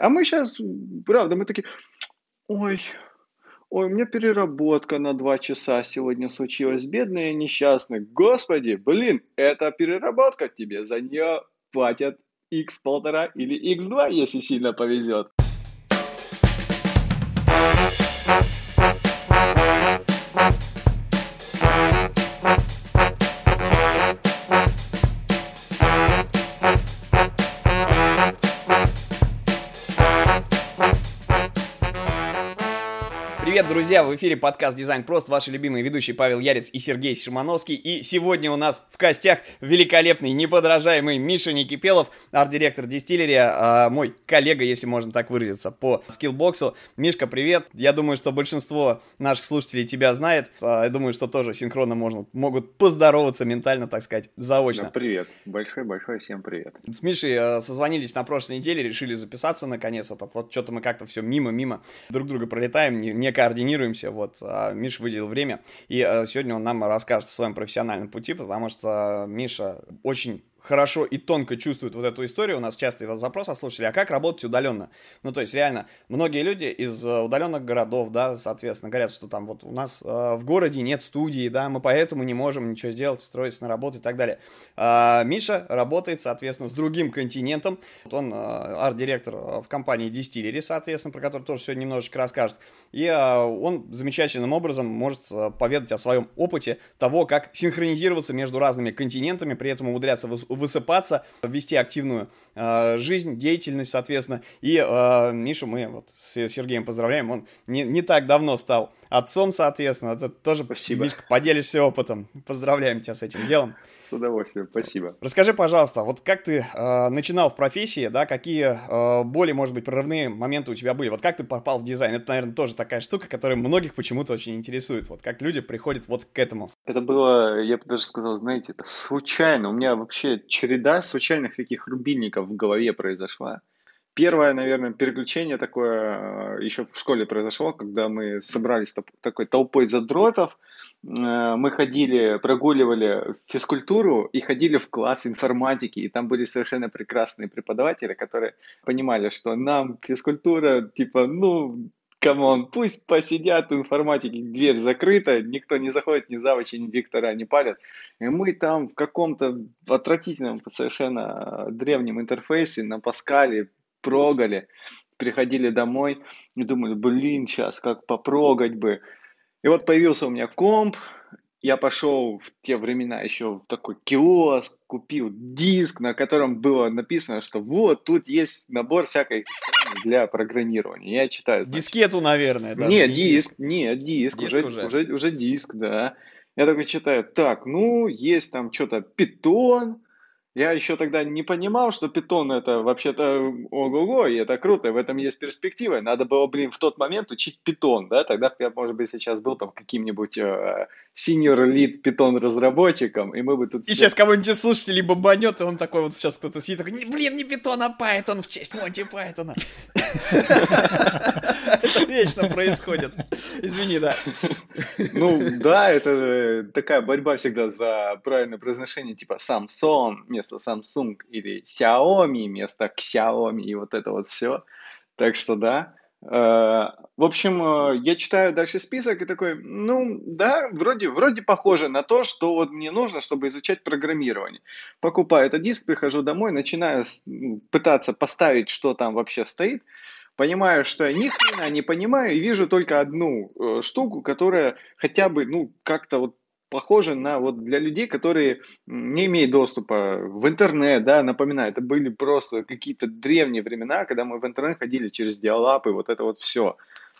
А мы сейчас, правда, мы такие, ой, ой, у меня переработка на два часа сегодня случилась, бедный и несчастный. Господи, блин, это переработка тебе, за нее платят x полтора или x2, если сильно повезет. Друзья! В эфире подкаст «Дизайн Прост», ваши любимые ведущие Павел Ярец и Сергей Шимановский. И сегодня у нас в костях великолепный, неподражаемый Миша Никипелов, арт-директор дистиллерия, а, мой коллега, если можно так выразиться, по скиллбоксу. Мишка, привет! Я думаю, что большинство наших слушателей тебя знает. А, я думаю, что тоже синхронно можно, могут поздороваться ментально, так сказать, заочно. Да, привет! Большой-большой всем привет! С Мишей а, созвонились на прошлой неделе, решили записаться наконец. Вот, вот что-то мы как-то все мимо-мимо друг друга пролетаем, не, не координируемся, вот, а Миш выделил время, и а, сегодня он нам расскажет о своем профессиональном пути, потому что Миша очень хорошо и тонко чувствуют вот эту историю. У нас часто запрос от а как работать удаленно? Ну, то есть, реально, многие люди из э, удаленных городов, да, соответственно, говорят, что там вот у нас э, в городе нет студии, да, мы поэтому не можем ничего сделать, строиться на работу и так далее. А Миша работает, соответственно, с другим континентом. Вот он э, арт-директор в компании Distillery, соответственно, про который тоже сегодня немножечко расскажет. И э, он замечательным образом может э, поведать о своем опыте того, как синхронизироваться между разными континентами, при этом умудряться высыпаться, вести активную э, жизнь, деятельность, соответственно. И Мишу мы вот с Сергеем поздравляем, он не, не так давно стал отцом, соответственно. Это тоже, Спасибо. Мишка, поделишься опытом. Поздравляем тебя с этим делом. С удовольствием, спасибо. Расскажи, пожалуйста, вот как ты э, начинал в профессии, да, какие э, более, может быть, прорывные моменты у тебя были? Вот как ты попал в дизайн? Это, наверное, тоже такая штука, которая многих почему-то очень интересует. Вот как люди приходят вот к этому. Это было, я бы даже сказал, знаете, это случайно. У меня вообще череда случайных таких рубильников в голове произошла. Первое, наверное, переключение такое э, еще в школе произошло, когда мы собрались такой толпой задротов, э, мы ходили, прогуливали физкультуру и ходили в класс информатики, и там были совершенно прекрасные преподаватели, которые понимали, что нам физкультура, типа, ну, come on, пусть посидят в информатике, дверь закрыта, никто не заходит, ни завучи, ни директора не палят. И мы там в каком-то отвратительном, совершенно древнем интерфейсе на Паскале прогали, приходили домой и думали, блин, сейчас как попрогать бы. И вот появился у меня комп, я пошел в те времена еще в такой киоск, купил диск, на котором было написано, что вот тут есть набор всякой для программирования. Я читаю. Значит. Дискету, наверное, да? Нет, не диск, диск, нет, диск, диск уже, уже. Уже, уже диск, да. Я такой читаю, так, ну, есть там что-то питон, я еще тогда не понимал, что питон это вообще-то ого-го, и это круто, в этом есть перспектива. Надо было, блин, в тот момент учить питон, да, тогда я, может быть, сейчас был там каким-нибудь э, senior lead питон разработчиком, и мы бы тут... И сейчас кого-нибудь слушателей бомбанет, и он такой вот сейчас кто-то сидит, такой, блин, не питон, а Python в честь Монти Пайтона. Это вечно происходит. Извини, да. Ну, да, это же такая борьба всегда за правильное произношение, типа Samsung, вместо Samsung или Xiaomi вместо Xiaomi и вот это вот все. Так что да. Э, в общем, э, я читаю дальше список и такой, ну да, вроде, вроде похоже на то, что вот мне нужно, чтобы изучать программирование. Покупаю этот диск, прихожу домой, начинаю пытаться поставить, что там вообще стоит. Понимаю, что я ни хрена не понимаю и вижу только одну э, штуку, которая хотя бы, ну, как-то вот похоже на вот для людей, которые не имеют доступа в интернет, да, напоминаю, это были просто какие-то древние времена, когда мы в интернет ходили через диалап и вот это вот все.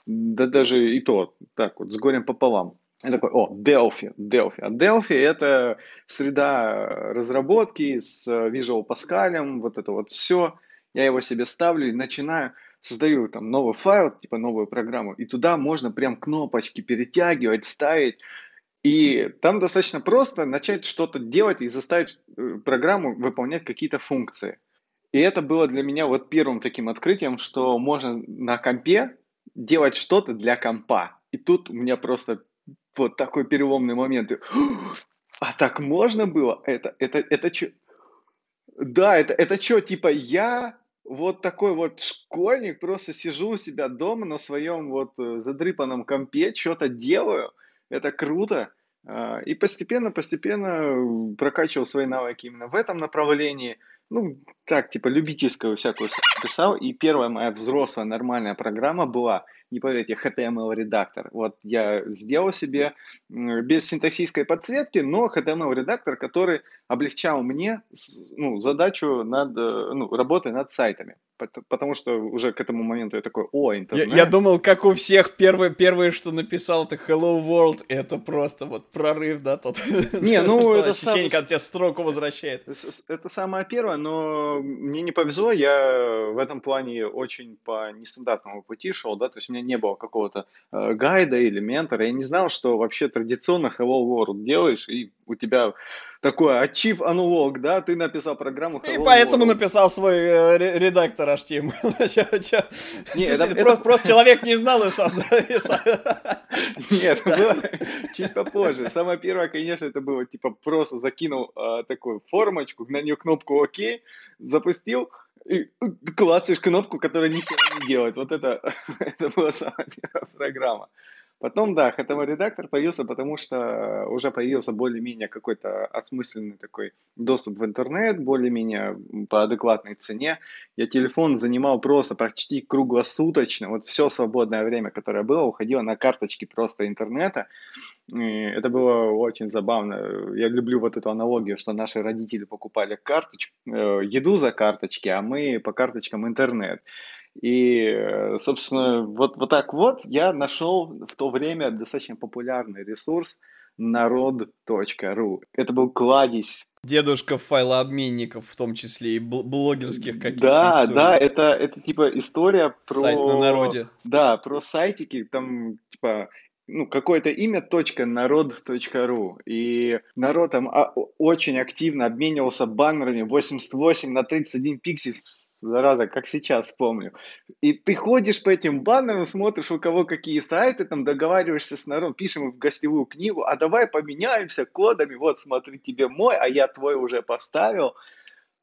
Да даже и то, так вот, с горем пополам. Я такой, о, Delphi, Delphi. А Delphi это среда разработки с Visual Pascal, вот это вот все. Я его себе ставлю и начинаю, создаю там новый файл, типа новую программу, и туда можно прям кнопочки перетягивать, ставить, и там достаточно просто начать что-то делать и заставить э, программу выполнять какие-то функции. И это было для меня вот первым таким открытием, что можно на компе делать что-то для компа. И тут у меня просто вот такой переломный момент. А так можно было? Это, это, это что? Да, это, это что, типа я вот такой вот школьник, просто сижу у себя дома на своем вот э, задрыпанном компе, что-то делаю, это круто. А, и постепенно-постепенно прокачивал свои навыки именно в этом направлении. Ну, так, типа, любительскую всякую писал. И первая моя взрослая нормальная программа была – не поверите, HTML-редактор. Вот я сделал себе без синтаксической подсветки, но HTML-редактор, который облегчал мне ну, задачу над э, ну, работой над сайтами потому что уже к этому моменту я такой, о, интернет. Я, я думал, как у всех, первое, первое, что написал, это Hello World, это просто вот прорыв, да, тот. Не, ну, это ощущение, когда тебя строку возвращает. Это самое первое, но мне не повезло, я в этом плане очень по нестандартному пути шел, да, то есть у меня не было какого-то э, гайда или ментора, я не знал, что вообще традиционно Hello World делаешь, и у тебя такое achieve analog, да, ты написал программу Hello И поэтому World. написал свой э, редактор HTML. Не, это, это... Просто, человек не знал и создал. Нет, было чуть попозже. Самое первое, конечно, это было, типа, просто закинул э, такую формочку, на нее кнопку ОК, запустил, и клацаешь кнопку, которая нихера не делает. Вот это, это была самая первая программа. Потом, да, HTML редактор появился, потому что уже появился более-менее какой-то осмысленный такой доступ в интернет, более-менее по адекватной цене. Я телефон занимал просто почти круглосуточно. Вот все свободное время, которое было, уходило на карточки просто интернета. И это было очень забавно. Я люблю вот эту аналогию, что наши родители покупали карточку, э, еду за карточки, а мы по карточкам интернет. И, э, собственно, вот, вот так вот я нашел в то время достаточно популярный ресурс народ.ру. Это был кладезь Дедушка файлообменников, в том числе и блогерских каких-то Да, историй. да, это, это типа история про... Сайт на народе. Да, про сайтики, там типа ну, какое-то имя, точка, народ.ру. И народ там а, очень активно обменивался баннерами 88 на 31 пиксель зараза, как сейчас помню. И ты ходишь по этим баннерам, смотришь, у кого какие сайты, там договариваешься с народом, пишем в гостевую книгу, а давай поменяемся кодами, вот смотри, тебе мой, а я твой уже поставил.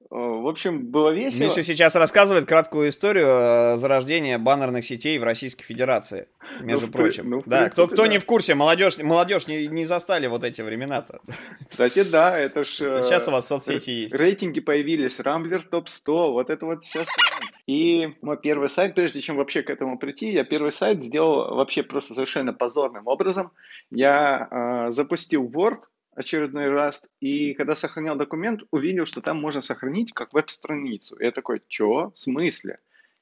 В общем, было весело. Миша сейчас рассказывает краткую историю э, зарождения баннерных сетей в Российской Федерации, между ну, прочим. Ну, да, принципе, кто, кто да. не в курсе, молодежь, молодежь не, не застали вот эти времена-то. Кстати, да, это ж... Это сейчас у вас соцсети есть. Рейтинги появились, Рамблер топ-100, вот это вот вся И мой первый сайт, прежде чем вообще к этому прийти, я первый сайт сделал вообще просто совершенно позорным образом. Я э, запустил Word, очередной раз, и когда сохранял документ, увидел, что там можно сохранить как веб-страницу. Я такой, чё? В смысле?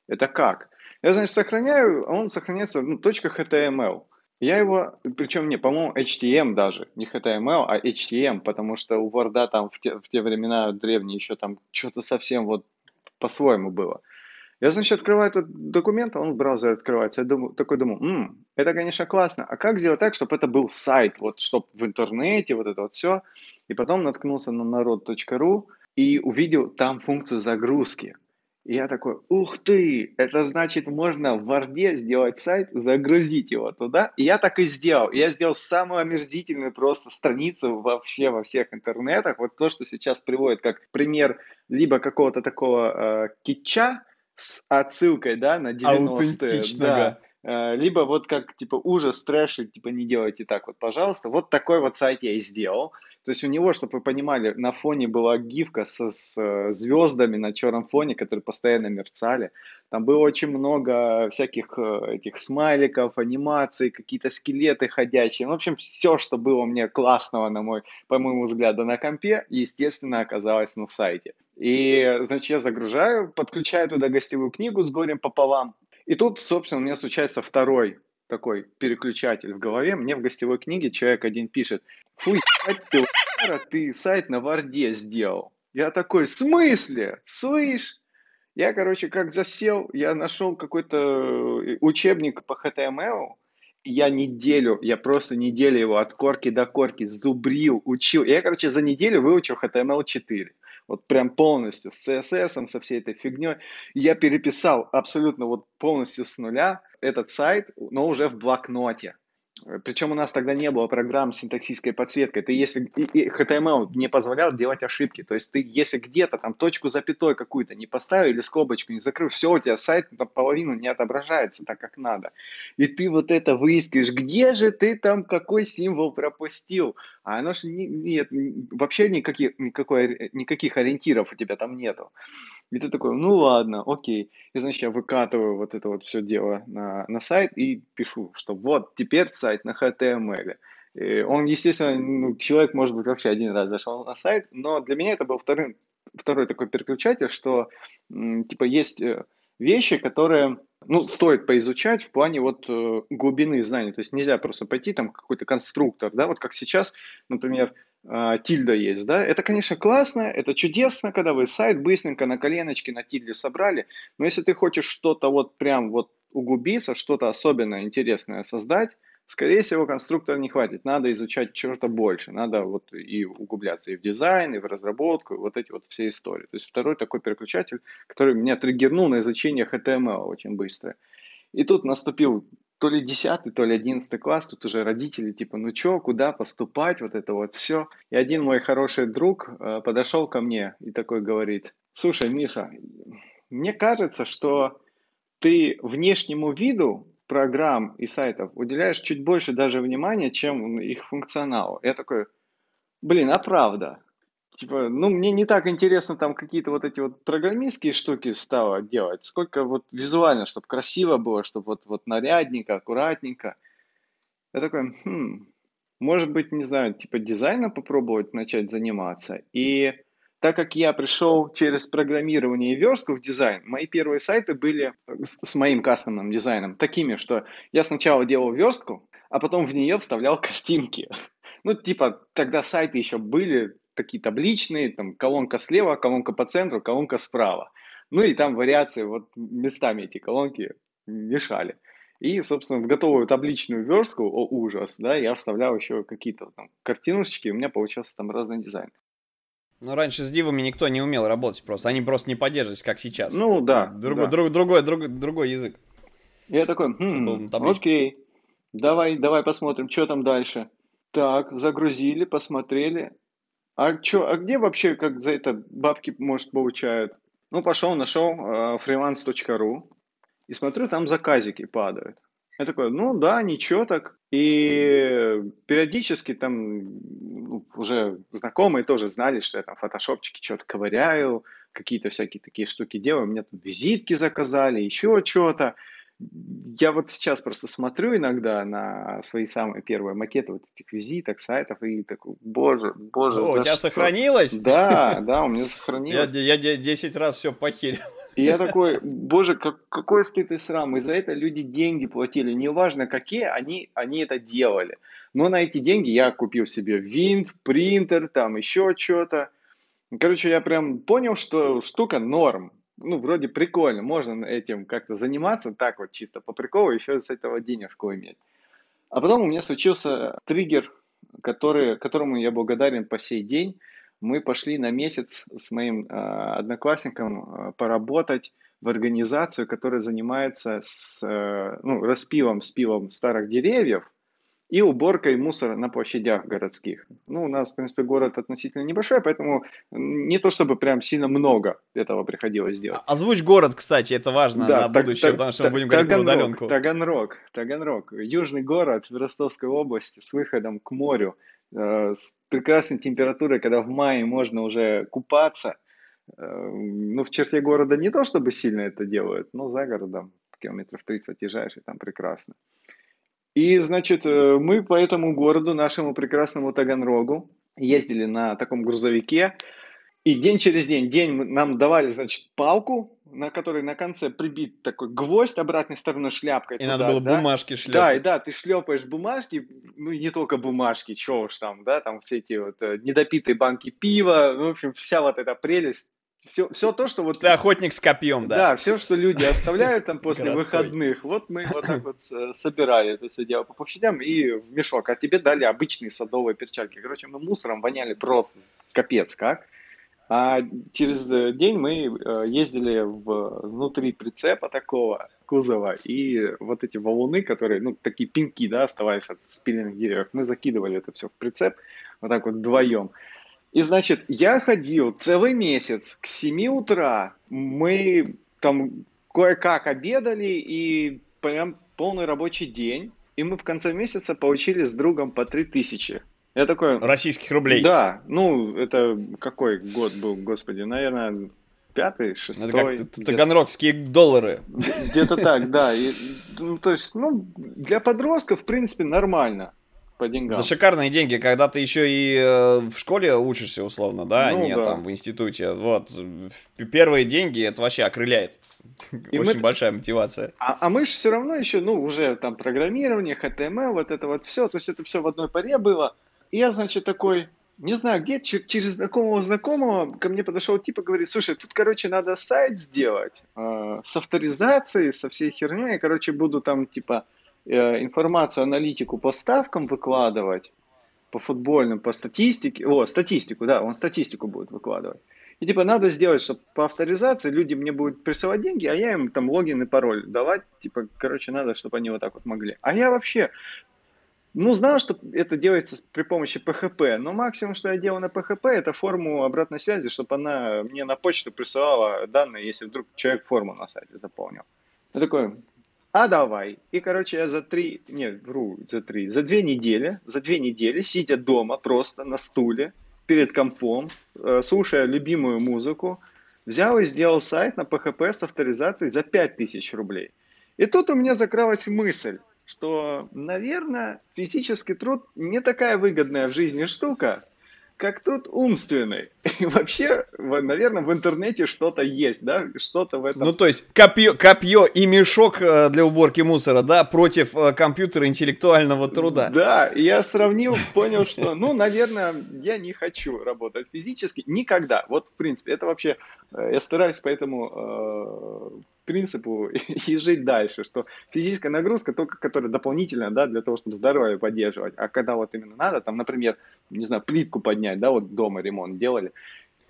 Это как? Я, значит, сохраняю, а он сохраняется, ну, .html. Я его, причем не, по-моему, HTML даже, не HTML, а HTML, потому что у Word там в те, в те времена древние еще там что-то совсем вот по-своему было. Я, значит, открываю этот документ, а он в браузере открывается. Я думаю, такой думаю, М, это, конечно, классно. А как сделать так, чтобы это был сайт, вот, чтобы в интернете, вот это вот все. И потом наткнулся на народ.ру и увидел там функцию загрузки. И я такой, ух ты, это значит, можно в Варде сделать сайт, загрузить его туда. И я так и сделал. Я сделал самую омерзительную просто страницу вообще во всех интернетах. Вот то, что сейчас приводит как пример либо какого-то такого э, китча, с отсылкой, да, на 90-е. Да. Э, либо вот как, типа, ужас, трэш, и, типа, не делайте так вот, пожалуйста. Вот такой вот сайт я и сделал. То есть у него, чтобы вы понимали, на фоне была гифка со, с э, звездами на черном фоне, которые постоянно мерцали. Там было очень много всяких э, этих смайликов, анимаций, какие-то скелеты ходячие. В общем, все, что было мне классного, на мой, по моему взгляду, на компе, естественно, оказалось на сайте. И, значит, я загружаю, подключаю туда гостевую книгу с горем пополам. И тут, собственно, у меня случается второй такой переключатель в голове. Мне в гостевой книге человек один пишет, фу, ты, ты сайт на Варде сделал. Я такой, в смысле? Слышь? Я, короче, как засел, я нашел какой-то э, учебник по HTML, я неделю, я просто неделю его от корки до корки зубрил, учил. Я, короче, за неделю выучил HTML4 вот прям полностью с CSS, со всей этой фигней. Я переписал абсолютно вот полностью с нуля этот сайт, но уже в блокноте. Причем у нас тогда не было программ с синтаксической подсветкой. Ты если HTML не позволял делать ошибки. То есть ты если где-то там точку запятой какую-то не поставил или скобочку не закрыл, все, у тебя сайт половину не отображается так, как надо. И ты вот это выискиваешь, где же ты там какой символ пропустил? А оно же не, нет, вообще никаких, никакой, никаких ориентиров у тебя там нету. И ты такой, ну ладно, окей. И значит, я выкатываю вот это вот все дело на, на сайт и пишу, что вот теперь сайт на HTML. И он, естественно, ну, человек, может быть, вообще один раз зашел на сайт, но для меня это был вторым, второй такой переключатель, что типа есть э, вещи, которые, ну, стоит поизучать в плане вот э, глубины знаний. То есть нельзя просто пойти там какой-то конструктор, да, вот как сейчас, например, э, тильда есть, да, это, конечно, классно, это чудесно, когда вы сайт быстренько на коленочке на тильде собрали, но если ты хочешь что-то вот прям вот углубиться, что-то особенно интересное создать, Скорее всего, конструктора не хватит. Надо изучать что-то больше. Надо вот и углубляться и в дизайн, и в разработку, и вот эти вот все истории. То есть второй такой переключатель, который меня триггернул на изучение HTML очень быстро. И тут наступил то ли 10, то ли 11 класс, тут уже родители типа, ну чё, куда поступать, вот это вот все. И один мой хороший друг э, подошел ко мне и такой говорит, слушай, Миша, мне кажется, что ты внешнему виду программ и сайтов уделяешь чуть больше даже внимания, чем их функционалу. Я такой, блин, а правда? Типа, ну, мне не так интересно там какие-то вот эти вот программистские штуки стало делать, сколько вот визуально, чтобы красиво было, чтобы вот, вот нарядненько, аккуратненько. Я такой, хм, может быть, не знаю, типа дизайном попробовать начать заниматься. И так как я пришел через программирование и верстку в дизайн, мои первые сайты были с, с моим кастомным дизайном такими, что я сначала делал верстку, а потом в нее вставлял картинки. Ну, типа, тогда сайты еще были такие табличные, там колонка слева, колонка по центру, колонка справа. Ну и там вариации, вот местами эти колонки мешали. И, собственно, в готовую табличную верстку, о ужас, да, я вставлял еще какие-то там картиночки, и у меня получался там разный дизайн. Ну, раньше с дивами никто не умел работать просто. Они просто не поддерживались, как сейчас. Ну, да. Другой, да. Друг, другой, друг, другой язык. Я такой, хм, окей, давай, давай посмотрим, что там дальше. Так, загрузили, посмотрели. А, чё, а где вообще, как за это бабки, может, получают? Ну, пошел, нашел э, freelance.ru и смотрю, там заказики падают. Я такой, ну да, ничего так. И периодически там ну, уже знакомые тоже знали, что я там фотошопчики что-то ковыряю, какие-то всякие такие штуки делаю. Мне тут визитки заказали, еще что-то я вот сейчас просто смотрю иногда на свои самые первые макеты вот этих визиток, сайтов и такой, боже, боже. О, у тебя что? сохранилось? Да, да, у меня сохранилось. Я, я 10 раз все похерил. И я такой, боже, как, какой стыд и срам. И за это люди деньги платили. Неважно какие, они, они это делали. Но на эти деньги я купил себе винт, принтер, там еще что-то. Короче, я прям понял, что штука норм ну, вроде прикольно, можно этим как-то заниматься, так вот чисто по приколу, еще с этого денежку иметь. А потом у меня случился триггер, который, которому я благодарен по сей день. Мы пошли на месяц с моим э, одноклассником э, поработать в организацию, которая занимается с, э, ну, распилом, спилом старых деревьев и уборкой мусора на площадях городских. Ну, у нас, в принципе, город относительно небольшой, поэтому не то чтобы прям сильно много этого приходилось делать. А, озвучь город, кстати, это важно да, на так, будущее, так, потому что так, мы будем говорить про удаленку. Таганрог, Таганрог, южный город в Ростовской области с выходом к морю, э, с прекрасной температурой, когда в мае можно уже купаться. Э, ну, в черте города не то чтобы сильно это делают, но за городом километров 30 езжаешь, и там прекрасно. И, значит, э, мы по этому городу, нашему прекрасному Таганрогу, ездили на таком грузовике, и день через день, день нам давали, значит, палку, на которой на конце прибит такой гвоздь обратной стороной шляпкой. И туда, надо было да? бумажки шлепать. Да, и да, ты шлепаешь бумажки, ну и не только бумажки, чего уж там, да, там все эти вот э, недопитые банки пива, ну, в общем, вся вот эта прелесть все, все то, что вот... Ты охотник с копьем, да? Да, все, что люди оставляют там после выходных, вот мы вот так вот собирали это все дело по площадям и в мешок. А тебе дали обычные садовые перчатки. Короче, мы мусором воняли просто капец как. А через день мы э, ездили в, внутри прицепа такого кузова, и вот эти валуны, которые, ну, такие пинки, да, оставались от спиленных деревьев, мы закидывали это все в прицеп, вот так вот вдвоем. И, значит, я ходил целый месяц к 7 утра, мы там кое-как обедали, и прям полный рабочий день, и мы в конце месяца получили с другом по 3000. Я такой... Российских рублей. Да, ну, это какой год был, господи, наверное, пятый, шестой. Это как таганрогские доллары. Где-то так, да. И, ну, то есть, ну, для подростков, в принципе, нормально по деньгам. Да шикарные деньги, когда ты еще и э, в школе учишься, условно, да, ну, а не да. там в институте. Вот. Первые деньги, это вообще окрыляет. И Очень мы... большая мотивация. А, а мы же все равно еще, ну, уже там программирование, HTML, вот это вот все, то есть это все в одной паре было. И я, значит, такой, не знаю, где, через знакомого знакомого ко мне подошел типа, говорит, слушай, тут, короче, надо сайт сделать э, с авторизацией, со всей херней, я, короче, буду там, типа, э, информацию, аналитику по ставкам выкладывать, по футбольным, по статистике, о, статистику, да, он статистику будет выкладывать. И типа надо сделать, чтобы по авторизации люди мне будут присылать деньги, а я им там логин и пароль давать. Типа, короче, надо, чтобы они вот так вот могли. А я вообще ну, знал, что это делается при помощи PHP, но максимум, что я делал на PHP, это форму обратной связи, чтобы она мне на почту присылала данные, если вдруг человек форму на сайте заполнил. Я такой, а давай. И, короче, я за три, нет, вру, за три, за две недели, за две недели, сидя дома просто на стуле, перед компом, э, слушая любимую музыку, взял и сделал сайт на PHP с авторизацией за 5000 рублей. И тут у меня закралась мысль, что, наверное, физический труд не такая выгодная в жизни штука, как тут умственный. И вообще, наверное, в интернете что-то есть, да, что-то в этом. Ну, то есть, копье, копье и мешок э, для уборки мусора, да, против э, компьютера интеллектуального труда. Да, я сравнил, понял, что, ну, наверное, я не хочу работать физически никогда. Вот, в принципе, это вообще, э, я стараюсь поэтому принципу и жить дальше, что физическая нагрузка только, которая дополнительная, да, для того, чтобы здоровье поддерживать, а когда вот именно надо, там, например, не знаю, плитку поднять, да, вот дома ремонт делали,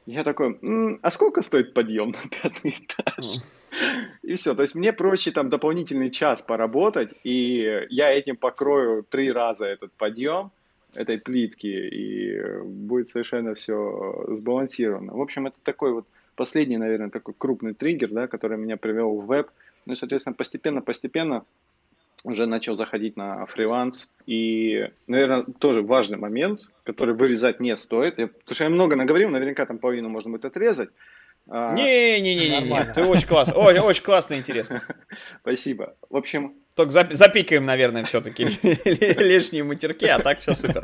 я такой, М, а сколько стоит подъем на пятый этаж? И все, то есть мне проще там дополнительный час поработать, и я этим покрою три раза этот подъем, этой плитки, и будет совершенно все сбалансировано. В общем, это такой вот последний, наверное, такой крупный триггер, да, который меня привел в веб. Ну и, соответственно, постепенно-постепенно уже начал заходить на фриланс. И, наверное, тоже важный момент, который вырезать не стоит. Я, потому что я много наговорил, наверняка там половину можно будет отрезать. Не-не-не-не, ты очень класс, ой, очень классно, интересно. Спасибо. В общем... Только запикаем, наверное, все-таки лишние матерки, а так все супер.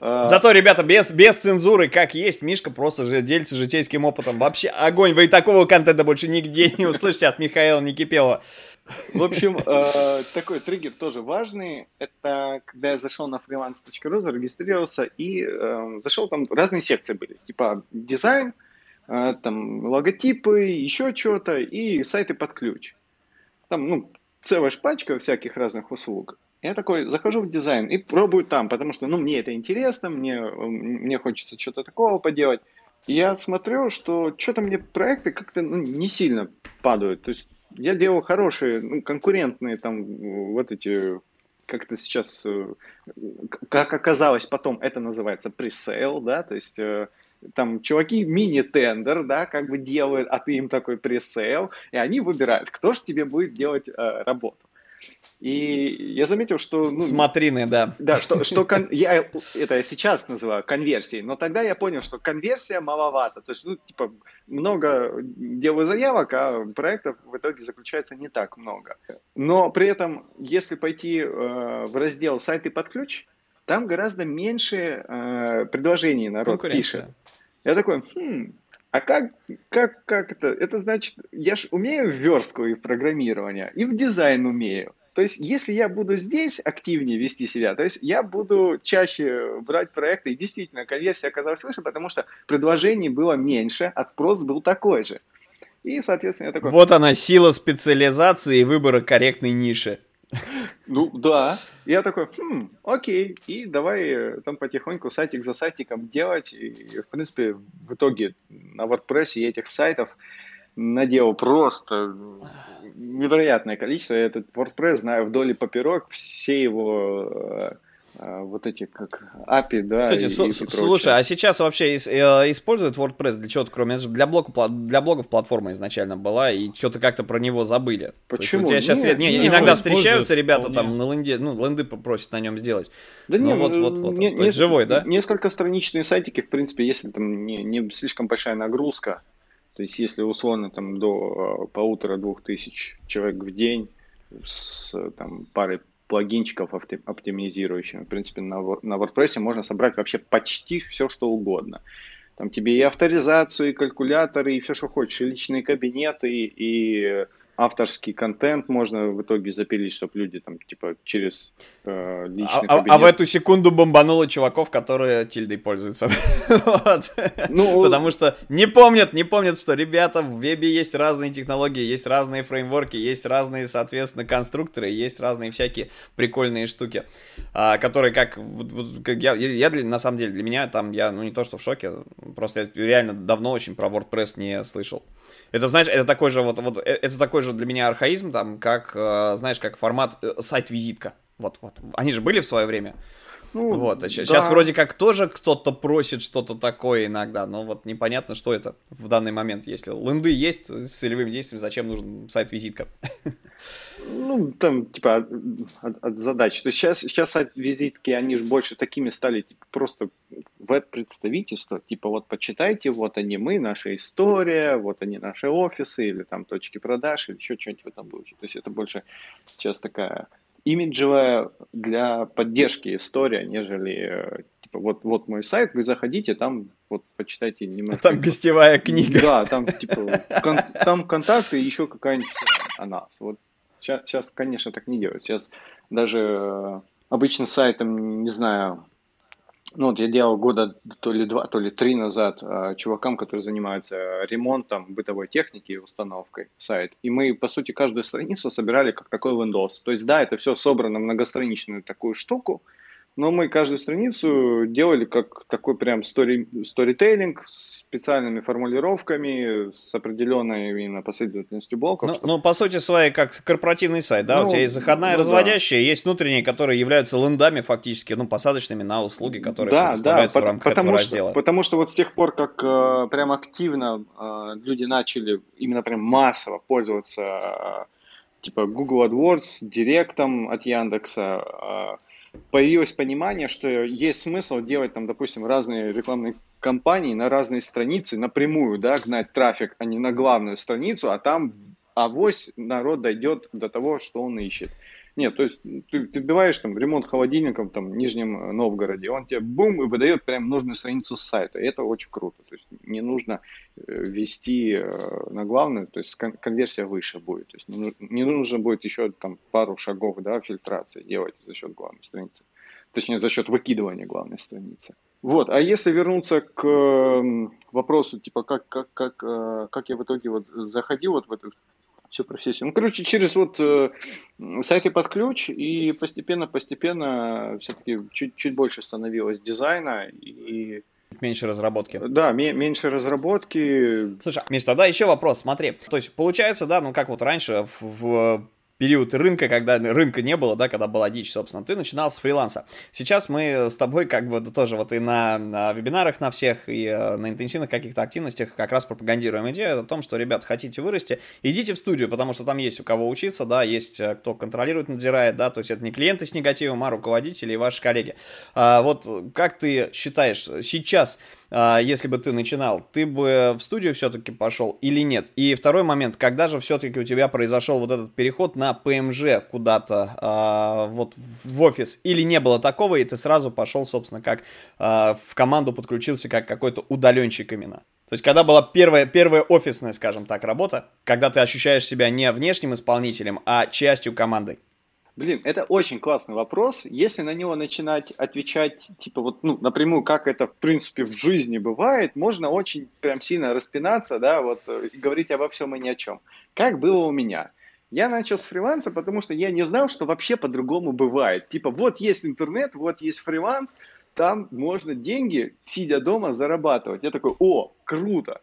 А. Зато, ребята, без, без цензуры, как есть, Мишка просто же делится житейским опытом. Вообще огонь, вы такого контента больше нигде не услышите от Михаила Никипелова. В общем, э, такой триггер тоже важный. Это когда я зашел на freelance.ru, зарегистрировался и э, зашел, там разные секции были. Типа дизайн, там логотипы, еще что-то и сайты под ключ. Там, ну, целая пачка всяких разных услуг. Я такой захожу в дизайн и пробую там, потому что, ну, мне это интересно, мне, мне хочется что-то такого поделать. Я смотрю, что что-то мне проекты как-то ну, не сильно падают. То есть я делал хорошие, ну, конкурентные там вот эти, как это сейчас, э, как оказалось потом, это называется пресейл, да, то есть э, там чуваки мини-тендер, да, как бы делают, а ты им такой пресейл, и они выбирают, кто же тебе будет делать э, работу. И я заметил, что... Ну, Смотрины, да. Да, что, что кон... я это я сейчас называю конверсией, но тогда я понял, что конверсия маловато. То есть, ну, типа, много делаю заявок, а проектов в итоге заключается не так много. Но при этом, если пойти э, в раздел «Сайты под ключ», там гораздо меньше э, предложений народ пишет. Я такой, хм, а как, как, как это? Это значит, я ж умею в верстку и в программирование, и в дизайн умею. То есть, если я буду здесь активнее вести себя, то есть я буду чаще брать проекты, и действительно конверсия оказалась выше, потому что предложений было меньше, а спрос был такой же. И, соответственно, я такой... Вот она, сила специализации и выбора корректной ниши. Ну, да. Я такой, хм, окей, и давай э, там потихоньку сайтик за сайтиком делать. И, в принципе, в итоге на WordPress этих сайтов наделал просто невероятное количество. Я этот WordPress знаю вдоль и поперек, все его э, э, вот эти как API, да. Кстати, и, и слушай, а сейчас вообще э, используют WordPress для чего-то, кроме для блога, для блогов платформа изначально была, и что-то как-то про него забыли. Почему? у тебя сейчас нет, не, иногда встречаются ребята там на ленде, ну ленды просят на нем сделать. Да ну, нет, вот, вот, вот, не, не, живой, да? Несколько страничные сайтики, в принципе, если там не, не слишком большая нагрузка, то есть если условно там до э, полутора-двух тысяч человек в день с там, парой плагинчиков оптимизирующими, в принципе, на, на WordPress можно собрать вообще почти все, что угодно. Там тебе и авторизацию, и калькуляторы, и все, что хочешь, и личные кабинеты, и авторский контент можно в итоге запилить, чтобы люди там, типа, через э, личный а, кабинет... а в эту секунду бомбануло чуваков, которые тильдой пользуются. ну, Потому что не помнят, не помнят, что, ребята, в вебе есть разные технологии, есть разные фреймворки, есть разные, соответственно, конструкторы, есть разные всякие прикольные штуки, а, которые как... Я, на самом деле, для меня там, я, ну, не то, что в шоке, просто я реально давно очень про WordPress не слышал. Это, знаешь, это такой же вот, вот э, это такой же для меня архаизм, там, как, э, знаешь, как формат э, сайт-визитка. Вот, вот. Они же были в свое время. Ну, вот, а сейчас да. вроде как тоже кто-то просит что-то такое иногда, но вот непонятно, что это в данный момент. Если ленды есть с целевым действием, зачем нужен сайт-визитка? Ну, там, типа, от, от, от задач. То есть сейчас, сейчас сайт-визитки, они же больше такими стали, типа, просто веб-представительство. Типа, вот почитайте, вот они мы, наша история, вот они наши офисы, или там точки продаж, или еще что-нибудь в этом духе. То есть это больше сейчас такая имиджевая для поддержки история, нежели типа вот, вот мой сайт, вы заходите, там вот почитайте немножко. Там гостевая книга. Да, там типа кон, там контакты и еще какая-нибудь о нас. Вот сейчас, сейчас, конечно, так не делают. Сейчас даже э, обычно сайтом, не знаю, ну вот я делал года то ли два, то ли три назад э, чувакам, которые занимаются ремонтом бытовой техники и установкой сайт. И мы, по сути, каждую страницу собирали как такой Windows. То есть, да, это все собрано многостраничную такую штуку, но мы каждую страницу делали как такой прям стори, сторителлинг с специальными формулировками, с определенной именно последовательностью блоков. Ну, чтобы... ну, по сути своей, как корпоративный сайт, да? Ну, У тебя есть заходная ну, разводящая, да. есть внутренние, которые являются лендами фактически, ну, посадочными на услуги, которые да, предоставляются да, в рамках потому этого что, раздела. Потому что вот с тех пор, как э, прям активно э, люди начали именно прям массово пользоваться э, типа Google AdWords, Директом от Яндекса, э, появилось понимание, что есть смысл делать там, допустим, разные рекламные кампании на разные страницы напрямую, да, гнать трафик, а не на главную страницу, а там авось народ дойдет до того, что он ищет. Нет, то есть ты, ты вбиваешь там ремонт холодильником там, в Нижнем э, Новгороде, он тебе бум и выдает прям нужную страницу с сайта. И это очень круто. То есть не нужно э, ввести э, на главную, то есть конверсия выше будет. То есть не, не нужно будет еще там пару шагов да, фильтрации делать за счет главной страницы. Точнее, за счет выкидывания главной страницы. Вот, а если вернуться к вопросу, типа, как, как, как, как я в итоге вот заходил вот в эту всю профессию. Ну, короче, через вот э, сайты под ключ, и постепенно-постепенно все-таки чуть, чуть больше становилось дизайна и Меньше разработки. Да, меньше разработки. Слушай, Миш, тогда еще вопрос, смотри. То есть, получается, да, ну как вот раньше в, в период рынка, когда рынка не было, да, когда была дичь, собственно, ты начинал с фриланса. Сейчас мы с тобой как бы тоже вот и на, на вебинарах на всех, и э, на интенсивных каких-то активностях как раз пропагандируем идею о том, что, ребят, хотите вырасти, идите в студию, потому что там есть у кого учиться, да, есть э, кто контролирует, надзирает, да, то есть это не клиенты с негативом, а руководители и ваши коллеги. А, вот как ты считаешь, сейчас а, если бы ты начинал, ты бы в студию все-таки пошел или нет? И второй момент, когда же все-таки у тебя произошел вот этот переход на ПМЖ куда-то а, вот в офис? Или не было такого, и ты сразу пошел, собственно, как а, в команду подключился как какой-то удаленщик именно? То есть, когда была первая, первая офисная, скажем так, работа, когда ты ощущаешь себя не внешним исполнителем, а частью команды. Блин, это очень классный вопрос. Если на него начинать отвечать, типа вот, ну, напрямую, как это, в принципе, в жизни бывает, можно очень прям сильно распинаться, да, вот, и говорить обо всем и ни о чем. Как было у меня? Я начал с фриланса, потому что я не знал, что вообще по-другому бывает. Типа, вот есть интернет, вот есть фриланс, там можно деньги, сидя дома, зарабатывать. Я такой, о, круто.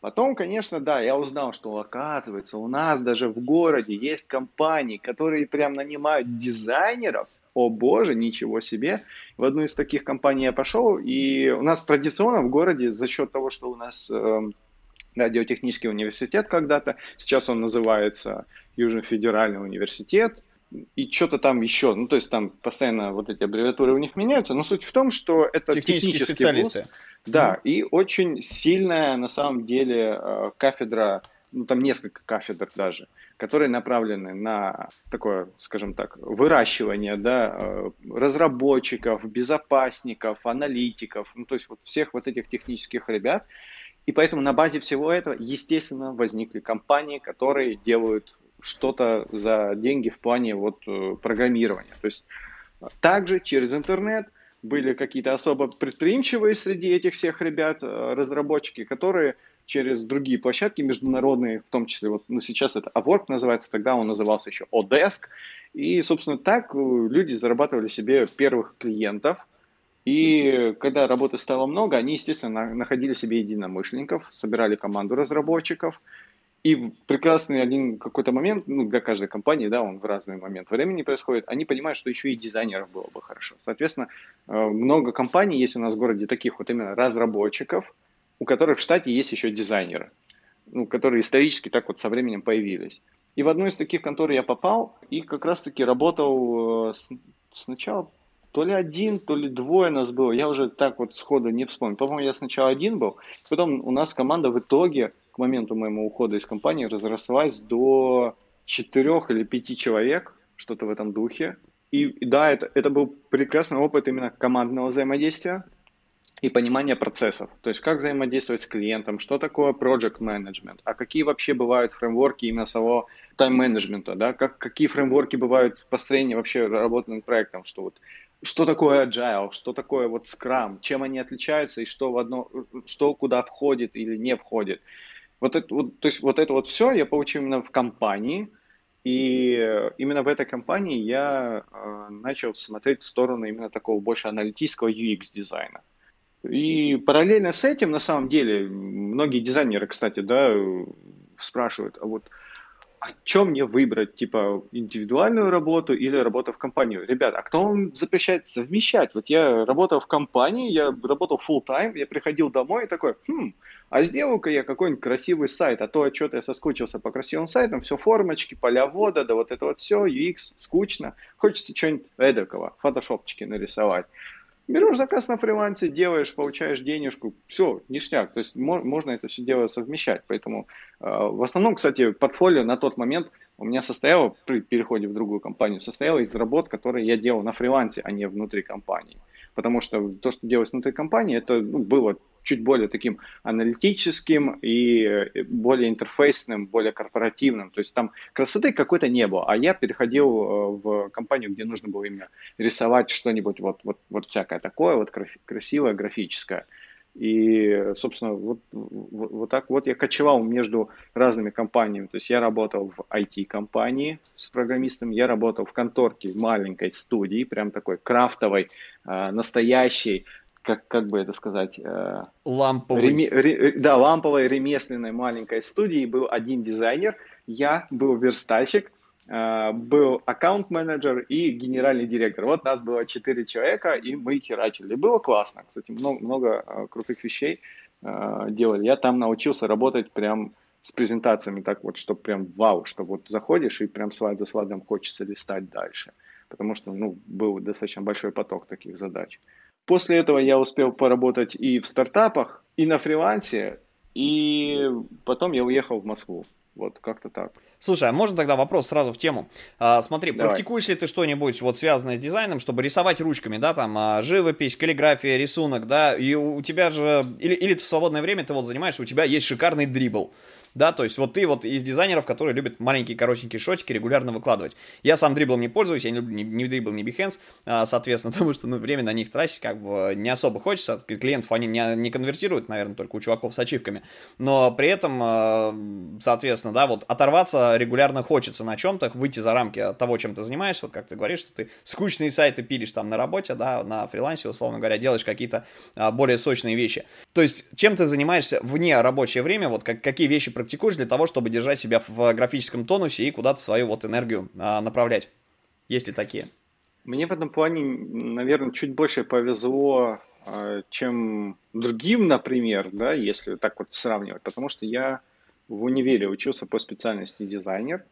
Потом, конечно, да, я узнал, что оказывается у нас даже в городе есть компании, которые прям нанимают дизайнеров. О боже, ничего себе. В одну из таких компаний я пошел, и у нас традиционно в городе за счет того, что у нас э, радиотехнический университет когда-то, сейчас он называется Южный федеральный университет, и что-то там еще, ну то есть там постоянно вот эти аббревиатуры у них меняются, но суть в том, что это технические специалисты. Вуз, да, mm-hmm. и очень сильная на самом деле э, кафедра, ну там несколько кафедр даже, которые направлены на такое, скажем так, выращивание, да, э, разработчиков, безопасников, аналитиков, ну то есть вот всех вот этих технических ребят. И поэтому на базе всего этого, естественно, возникли компании, которые делают что-то за деньги в плане вот э, программирования. То есть э, также через интернет были какие-то особо предприимчивые среди этих всех ребят, э, разработчики, которые через другие площадки международные, в том числе, вот, ну, сейчас это Upwork называется, тогда он назывался еще Odesk, и, собственно, так люди зарабатывали себе первых клиентов, и когда работы стало много, они, естественно, находили себе единомышленников, собирали команду разработчиков, и прекрасный один какой-то момент, ну, для каждой компании, да, он в разный момент времени происходит, они понимают, что еще и дизайнеров было бы хорошо. Соответственно, э, много компаний есть у нас в городе таких вот именно разработчиков, у которых в штате есть еще дизайнеры, ну, которые исторически так вот со временем появились. И в одну из таких контор я попал и как раз-таки работал э, с, сначала то ли один, то ли двое нас было. Я уже так вот сходу не вспомню. По-моему, я сначала один был. Потом у нас команда в итоге к моменту моего ухода из компании разрослась до четырех или пяти человек, что-то в этом духе. И, да, это, это был прекрасный опыт именно командного взаимодействия и понимания процессов. То есть как взаимодействовать с клиентом, что такое project management, а какие вообще бывают фреймворки именно самого тайм-менеджмента, да, как, какие фреймворки бывают в построении вообще работы над проектом, что вот что такое agile, что такое вот Scrum, чем они отличаются и что в одно, что куда входит или не входит. Вот это, вот, то есть вот это вот все я получил именно в компании, и именно в этой компании я э, начал смотреть в сторону именно такого больше аналитического UX-дизайна. И параллельно с этим, на самом деле, многие дизайнеры, кстати, да, спрашивают, а вот а что мне выбрать, типа, индивидуальную работу или работу в компанию? Ребята, а кто вам запрещает совмещать? Вот я работал в компании, я работал full time, я приходил домой и такой, хм, а сделаю-ка я какой-нибудь красивый сайт, а то что-то я соскучился по красивым сайтам, все формочки, поля ввода, да вот это вот все, UX, скучно, хочется что-нибудь эдакого, фотошопчики нарисовать. Берешь заказ на фрилансе, делаешь, получаешь денежку, все, ништяк. То есть можно это все дело совмещать. Поэтому э, в основном, кстати, портфолио на тот момент у меня состояло, при переходе в другую компанию, состояло из работ, которые я делал на фрилансе, а не внутри компании. Потому что то, что делалось внутри компании, это ну, было чуть более таким аналитическим и э, более интерфейсным, более корпоративным. То есть там красоты какой-то не было. А я переходил э, в компанию, где нужно было именно рисовать что-нибудь вот, вот, вот всякое такое, вот красивое, графическое. И, собственно, вот, вот, так вот я кочевал между разными компаниями. То есть я работал в IT-компании с программистом, я работал в конторке маленькой студии, прям такой крафтовой, э, настоящей, как, как бы это сказать... Э, ламповой. Реме, ре, да, ламповой ремесленной маленькой студии был один дизайнер, я был верстальщик, э, был аккаунт-менеджер и генеральный директор. Вот нас было четыре человека, и мы херачили. Было классно, кстати, много, много э, крутых вещей делали. Я там научился работать прям с презентациями так вот, что прям вау, что вот заходишь и прям слайд за слайдом хочется листать дальше. Потому что, ну, был достаточно большой поток таких задач. После этого я успел поработать и в стартапах, и на фрилансе, и потом я уехал в Москву. Вот как-то так. Слушай, а можно тогда вопрос сразу в тему? А, смотри, Давай. практикуешь ли ты что-нибудь вот связанное с дизайном, чтобы рисовать ручками, да, там, а, живопись, каллиграфия, рисунок, да, и у, у тебя же, или, или ты в свободное время ты вот занимаешься, у тебя есть шикарный дрибл, да, то есть вот ты вот из дизайнеров, которые любят маленькие коротенькие шотики регулярно выкладывать. Я сам дриблом не пользуюсь, я не люблю ни, ни дрибл, ни Behance, а, соответственно, потому что, ну, время на них тратить как бы не особо хочется, клиентов они не, не конвертируют, наверное, только у чуваков с ачивками, но при этом, а, соответственно, да, вот оторваться регулярно хочется на чем-то, выйти за рамки того, чем ты занимаешься, вот как ты говоришь, что ты скучные сайты пилишь там на работе, да, на фрилансе, условно говоря, делаешь какие-то а, более сочные вещи. То есть, чем ты занимаешься вне рабочее время, вот как, какие вещи практикуешь для того, чтобы держать себя в графическом тонусе и куда-то свою вот энергию а, направлять? Есть ли такие? Мне в этом плане, наверное, чуть больше повезло, а, чем другим, например, да, если так вот сравнивать, потому что я в универе учился по специальности дизайнер.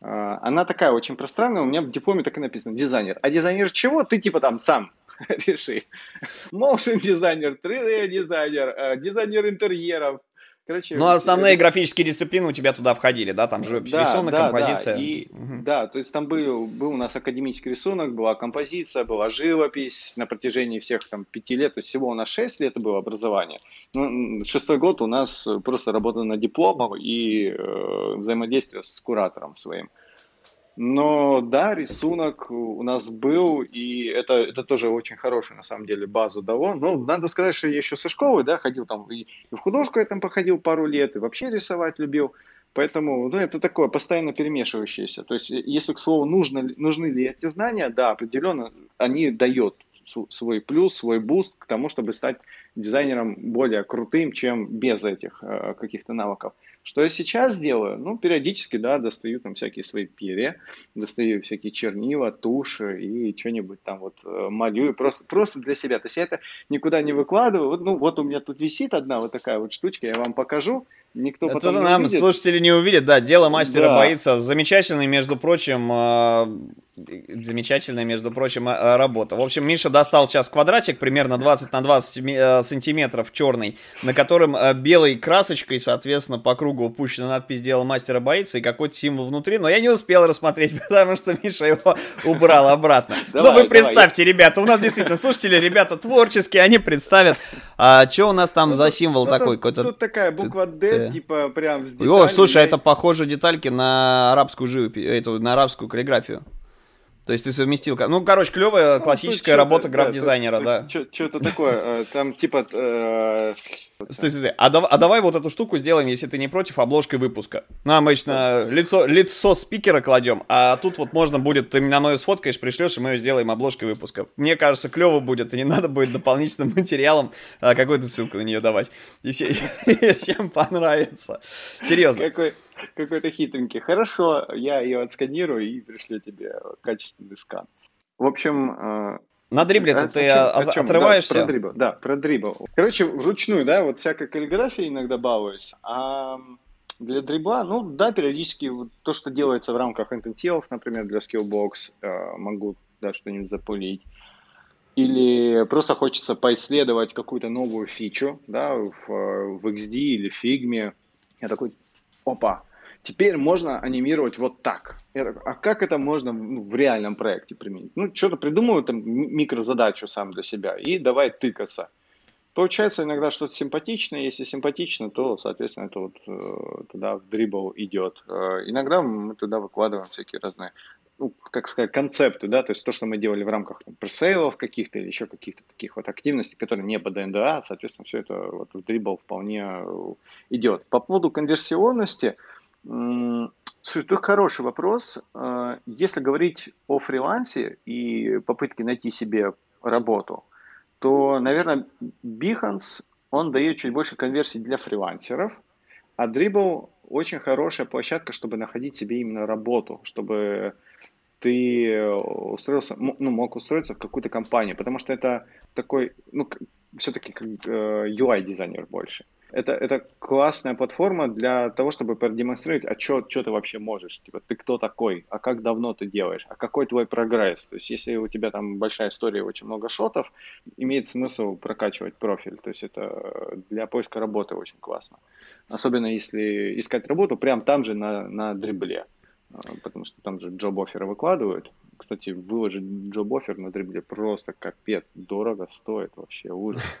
А, она такая очень пространная, у меня в дипломе так и написано дизайнер. А дизайнер чего? Ты типа там сам реши. Motion дизайнер, 3D дизайнер, а, дизайнер интерьеров, Короче, ну, основные это... графические дисциплины у тебя туда входили, да? Там живопись, да, рисунок, да, композиция. Да, и, угу. да, то есть там был, был у нас академический рисунок, была композиция, была живопись на протяжении всех там пяти лет, то есть всего у нас шесть лет было образование. Ну, шестой год у нас просто работа на дипломах и э, взаимодействие с куратором своим. Но да, рисунок у нас был, и это, это тоже очень хорошую, на самом деле, базу дало. Ну, надо сказать, что я еще со школы, да, ходил там, и, и в художку я там походил пару лет, и вообще рисовать любил. Поэтому, ну, это такое постоянно перемешивающееся. То есть, если, к слову, нужно, нужны ли эти знания, да, определенно, они дают свой плюс, свой буст к тому, чтобы стать дизайнером более крутым, чем без этих э, каких-то навыков. Что я сейчас делаю? Ну, периодически, да, достаю там всякие свои перья, достаю всякие чернила, туши и что-нибудь там вот э, малюю просто, просто для себя. То есть я это никуда не выкладываю. Вот, ну, вот у меня тут висит одна вот такая вот штучка, я вам покажу. Никто это потом не нам увидит. слушатели не увидят, да, дело мастера да. боится. Замечательный, между прочим, э, замечательная, между прочим, э, работа. В общем, Миша достал сейчас квадратик, примерно 20 на 20 сантиметров черный, на котором белой красочкой, соответственно, по кругу кругу опущена надпись «Дело мастера боится» и какой-то символ внутри, но я не успел рассмотреть, потому что Миша его убрал обратно. Ну, вы представьте, ребята, у нас действительно слушатели, ребята творческие, они представят. А что у нас там за символ такой? Тут такая буква «Д», типа прям с О, слушай, это похоже детальки на арабскую живопись, эту, на арабскую каллиграфию. То есть ты совместил... Ну, короче, клевая ну, классическая работа граф-дизайнера, да. Что-то такое, э, там типа... Э, стой, стой, а, а давай вот эту штуку сделаем, если ты не против, обложкой выпуска. Ну, обычно лицо, лицо спикера кладем, а тут вот можно будет, ты меня мою сфоткаешь, пришлешь, и мы ее сделаем обложкой выпуска. Мне кажется, клево будет, и не надо будет дополнительным материалом а, какую-то ссылку на нее давать. И все, всем понравится. Серьезно. Какой, какой-то хитренький. Хорошо, я ее отсканирую и пришлю тебе качественный скан. В общем... Э, На дрибле а, ты о чем, отрываешься? Да, про дрибл, да, про дрибл. Короче, вручную, да, вот всякой каллиграфией иногда балуюсь. А для дрибла, ну да, периодически то, что делается в рамках интенсивов, например, для Skillbox, э, могу да, что-нибудь запулить. Или просто хочется поисследовать какую-то новую фичу, да, в, в XD или в Figma. Я такой, опа, теперь можно анимировать вот так. Такой, а как это можно в реальном проекте применить? Ну, что-то придумываю, там, микрозадачу сам для себя, и давай тыкаться. Получается иногда что-то симпатичное, если симпатично, то, соответственно, это вот э, туда в дрибл идет. Э, иногда мы туда выкладываем всякие разные, ну, так сказать, концепты, да, то есть то, что мы делали в рамках там, пресейлов каких-то или еще каких-то таких вот активностей, которые не по ДНДА, соответственно, все это вот в дрибл вполне э, идет. По поводу конверсионности, Слушай, это хороший вопрос. А, если говорить о фрилансе и попытке найти себе работу, то, наверное, Behance, он дает чуть больше конверсий для фрилансеров, а Dribble очень хорошая площадка, чтобы находить себе именно работу, чтобы ты устроился, ну, мог устроиться в какую-то компанию, потому что это такой, ну, все-таки как э, UI-дизайнер больше. Это, это классная платформа для того, чтобы продемонстрировать, а что ты вообще можешь, типа, ты кто такой, а как давно ты делаешь, а какой твой прогресс. То есть, если у тебя там большая история, очень много шотов, имеет смысл прокачивать профиль. То есть, это для поиска работы очень классно. Особенно если искать работу прямо там же на, на дрибле. А, потому что там же джоб-офферы выкладывают. Кстати, выложить джоб-оффер на дрибле просто капец, дорого стоит вообще, ужас.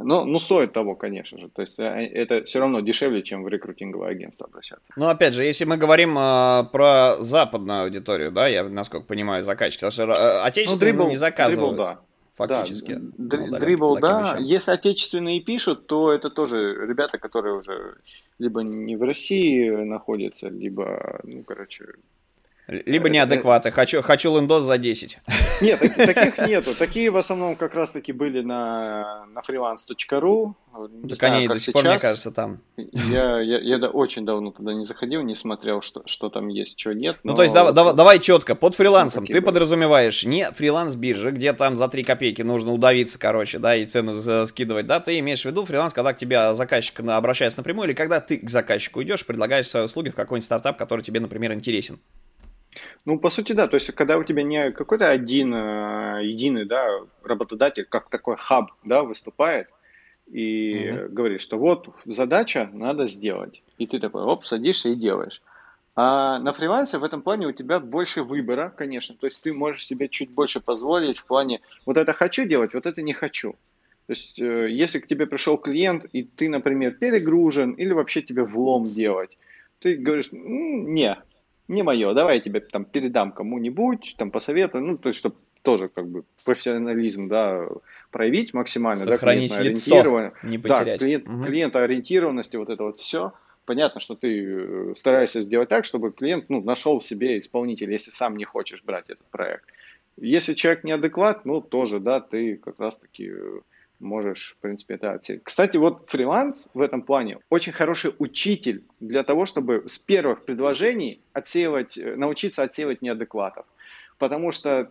Ну, ну, стоит того, конечно же. То есть э, это все равно дешевле, чем в рекрутинговое агентство обращаться. Ну, опять же, если мы говорим э, про западную аудиторию, да, я, насколько понимаю, заказчики, потому что э, отечественные ну, дрибл, не заказывают. Дрибл, да. Фактически. Да, ну, дрибл, да. Вещам. Если отечественные пишут, то это тоже ребята, которые уже либо не в России находятся, либо, ну, короче, либо неадекваты. Хочу, хочу лендос за 10. Нет, таких нету. Такие в основном как раз-таки были на, на freelance.ru. Не так знаю, они до сих пор, мне кажется, там. Я, я, я да, очень давно туда не заходил, не смотрел, что, что там есть, что нет. Ну, то есть, давай, давай, давай четко, под фрилансом ты были. подразумеваешь не фриланс-биржа, где там за 3 копейки нужно удавиться, короче, да, и цену скидывать, да, ты имеешь в виду фриланс, когда к тебе заказчик обращается напрямую, или когда ты к заказчику идешь, предлагаешь свои услуги в какой-нибудь стартап, который тебе, например, интересен. Ну, по сути, да. То есть, когда у тебя не какой-то один э, единый, да, работодатель, как такой хаб, да, выступает и mm-hmm. говорит, что вот задача надо сделать. И ты такой, оп, садишься и делаешь. А на фрилансе в этом плане у тебя больше выбора, конечно. То есть ты можешь себе чуть больше позволить в плане вот это хочу делать, вот это не хочу. То есть э, если к тебе пришел клиент, и ты, например, перегружен, или вообще тебе влом делать, ты говоришь, не, не мое, давай я тебе там передам кому-нибудь, там посоветую, ну, то есть, чтобы тоже как бы профессионализм, да, проявить максимально, Сохранить да, лицо, не потерять. Да, клиент, угу. клиентоориентированности, вот это вот все. Понятно, что ты э, стараешься сделать так, чтобы клиент, ну, нашел в себе исполнителя, если сам не хочешь брать этот проект. Если человек неадекват, ну, тоже, да, ты как раз-таки э, можешь, в принципе, это оценить. Кстати, вот фриланс в этом плане очень хороший учитель для того, чтобы с первых предложений отсеивать, э, научиться отсеивать неадекватов. Потому что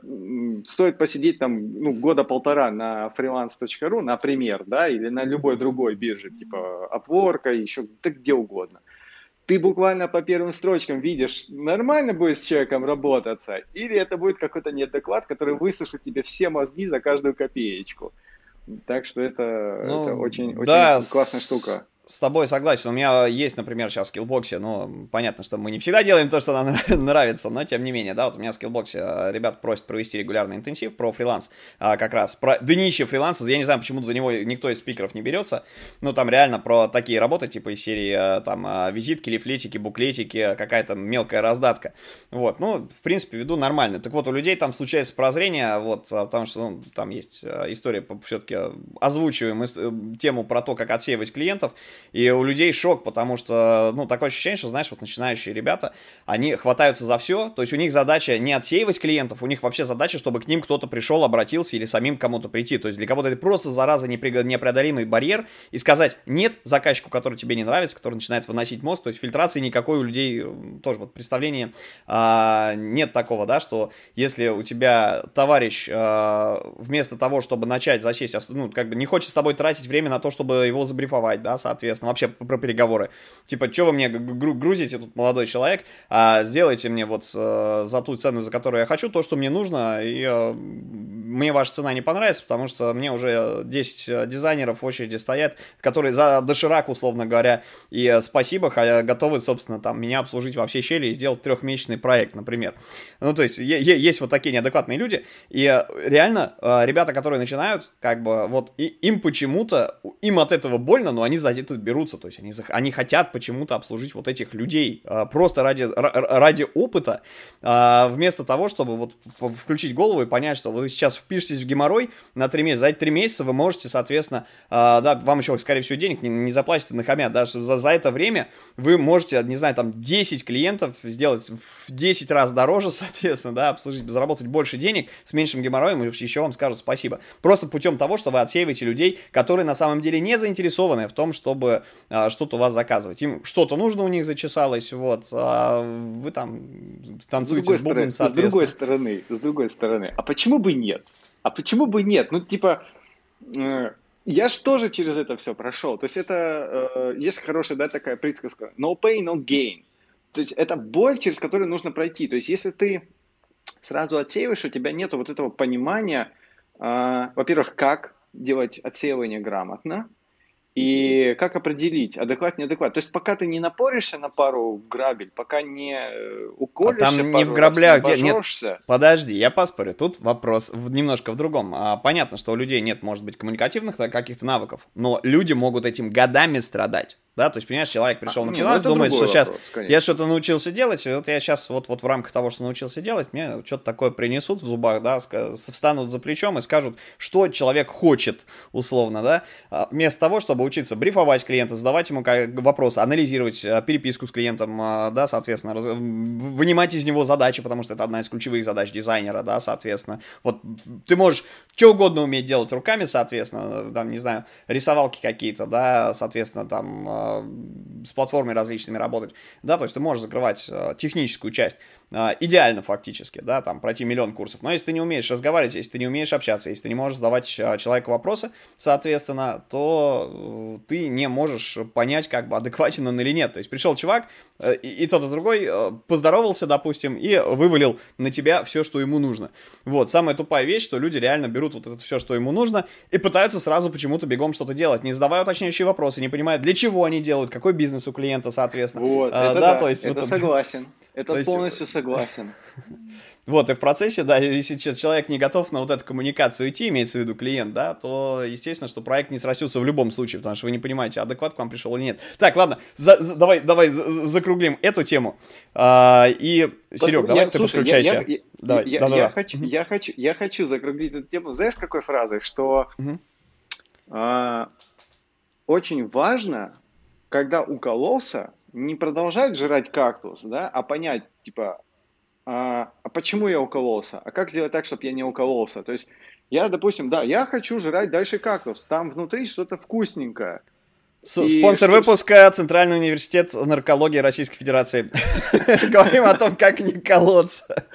стоит посидеть там ну, года полтора на freelance.ru, например, да, или на любой другой бирже, типа Upwork, еще да где угодно. Ты буквально по первым строчкам видишь, нормально будет с человеком работаться, или это будет какой-то неадекват, который высушит тебе все мозги за каждую копеечку. Так что это, ну, это очень, очень да, классная штука с тобой согласен. У меня есть, например, сейчас в скиллбоксе, ну, понятно, что мы не всегда делаем то, что нам нравится, но тем не менее, да, вот у меня в скиллбоксе э, ребят просят провести регулярный интенсив про фриланс, а, как раз про днище фриланса, я не знаю, почему за него никто из спикеров не берется, но там реально про такие работы, типа из серии, э, там, э, визитки, лифлетики, буклетики, какая-то мелкая раздатка, вот, ну, в принципе, веду нормально. Так вот, у людей там случается прозрение, вот, потому что, ну, там есть история, все-таки озвучиваем тему про то, как отсеивать клиентов, и у людей шок, потому что, ну, такое ощущение, что, знаешь, вот начинающие ребята, они хватаются за все, то есть у них задача не отсеивать клиентов, у них вообще задача, чтобы к ним кто-то пришел, обратился или самим кому-то прийти. То есть для кого-то это просто, зараза, непреодолимый барьер, и сказать нет заказчику, который тебе не нравится, который начинает выносить мозг, то есть фильтрации никакой у людей, тоже вот представление, а, нет такого, да, что если у тебя товарищ а, вместо того, чтобы начать засесть, ну, как бы не хочет с тобой тратить время на то, чтобы его забрифовать, да, соответственно, интересно вообще про переговоры. Типа, что вы мне грузите, тут молодой человек, а сделайте мне вот э, за ту цену, за которую я хочу, то, что мне нужно, и э, мне ваша цена не понравится, потому что мне уже 10 э, дизайнеров в очереди стоят, которые за доширак, условно говоря, и спасибо, готовы, собственно, там меня обслужить во всей щели и сделать трехмесячный проект, например. Ну, то есть, есть вот такие неадекватные люди, и реально, ребята, которые начинают, как бы, вот, и, им почему-то, им от этого больно, но они за это берутся, то есть они, они хотят почему-то обслужить вот этих людей а, просто ради, ради опыта, а, вместо того, чтобы вот включить голову и понять, что вы сейчас впишетесь в геморрой на 3 месяца, за эти 3 месяца вы можете, соответственно, а, да, вам еще, скорее всего, денег не, не заплатите на хамя, даже за, за это время вы можете, не знаю, там 10 клиентов сделать в 10 раз дороже, соответственно, да, обслужить, заработать больше денег с меньшим геморроем, и еще вам скажут спасибо. Просто путем того, что вы отсеиваете людей, которые на самом деле не заинтересованы в том, чтобы а, что-то у вас заказывать. Им что-то нужно у них зачесалось, вот, а вы там танцуете с, с бубном, С другой стороны, с другой стороны, а почему бы нет? А почему бы нет? Ну, типа, э, я же тоже через это все прошел. То есть это, э, есть хорошая, да, такая присказка, no pain, no gain. То есть это боль, через которую нужно пройти. То есть если ты сразу отсеиваешь, у тебя нет вот этого понимания, э, во-первых, как делать отсеивание грамотно, И как определить, адекват, неадекват? То есть пока ты не напоришься на пару грабель, пока не э, уколешься, а там не в граблях, где... Нет, подожди, я поспорю. Тут вопрос в, немножко в другом. А, понятно, что у людей нет, может быть, коммуникативных каких-то навыков, но люди могут этим годами страдать. Да, то есть, понимаешь, человек пришел а, на фриланс, ну, думает, что сейчас вопрос, я что-то научился делать, и вот я сейчас вот, вот в рамках того, что научился делать, мне что-то такое принесут в зубах, да, встанут за плечом и скажут, что человек хочет, условно, да, а, вместо того, чтобы учиться брифовать клиента, задавать ему вопросы, анализировать а, переписку с клиентом, да, соответственно, раз, вынимать из него задачи, потому что это одна из ключевых задач дизайнера, да, соответственно. Вот ты можешь что угодно уметь делать руками, соответственно, там, не знаю, рисовалки какие-то, да, соответственно, там, с платформой различными работать, да, то есть ты можешь закрывать э, техническую часть, а, идеально фактически, да, там пройти миллион курсов. Но если ты не умеешь разговаривать, если ты не умеешь общаться, если ты не можешь задавать а, человеку вопросы, соответственно, то э, ты не можешь понять, как бы адекватен он или нет. То есть пришел чувак, э, и, и тот, и другой э, поздоровался, допустим, и вывалил на тебя все, что ему нужно. Вот, самая тупая вещь, что люди реально берут вот это все, что ему нужно, и пытаются сразу почему-то бегом что-то делать, не задавая уточняющие вопросы, не понимая, для чего они делают, какой бизнес у клиента, соответственно. Вот, а, это да, да, то есть это вот согласен. Это То полностью есть... согласен. Вот, и в процессе, да, если человек не готов на вот эту коммуникацию идти, имеется в виду клиент, да, то, естественно, что проект не срастется в любом случае, потому что вы не понимаете, адекват к вам пришел или нет. Так, ладно, за, за, давай, давай закруглим эту тему. А, и, Серег, давай я, ты слушай, подключайся. Я, я, давай, я, да, я, да, я, да. Хочу, я, хочу, я хочу закруглить эту тему, знаешь, какой фразой, что угу. а, очень важно, когда укололся, не продолжать жрать кактус, да, а понять, типа, а, а почему я укололся? А как сделать так, чтобы я не укололся? То есть я, допустим, да, я хочу жрать дальше кактус, там внутри что-то вкусненькое. Спонсор выпуска Центральный университет наркологии Российской Федерации. Говорим о том, как не колоться.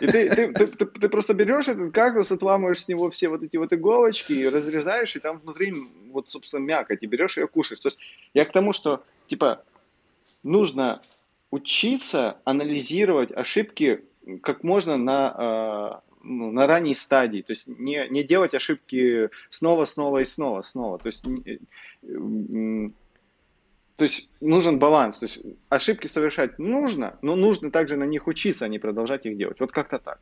И ты, ты, ты, ты, ты просто берешь этот кактус, отламываешь с него все вот эти вот иголочки, и разрезаешь, и там внутри вот, собственно, мякоть, и берешь ее кушаешь. То есть я к тому, что, типа, нужно учиться анализировать ошибки как можно на, э, ну, на ранней стадии. То есть не, не делать ошибки снова, снова и снова, снова. То есть, то есть нужен баланс. То есть ошибки совершать нужно, но нужно также на них учиться, а не продолжать их делать. Вот как-то так.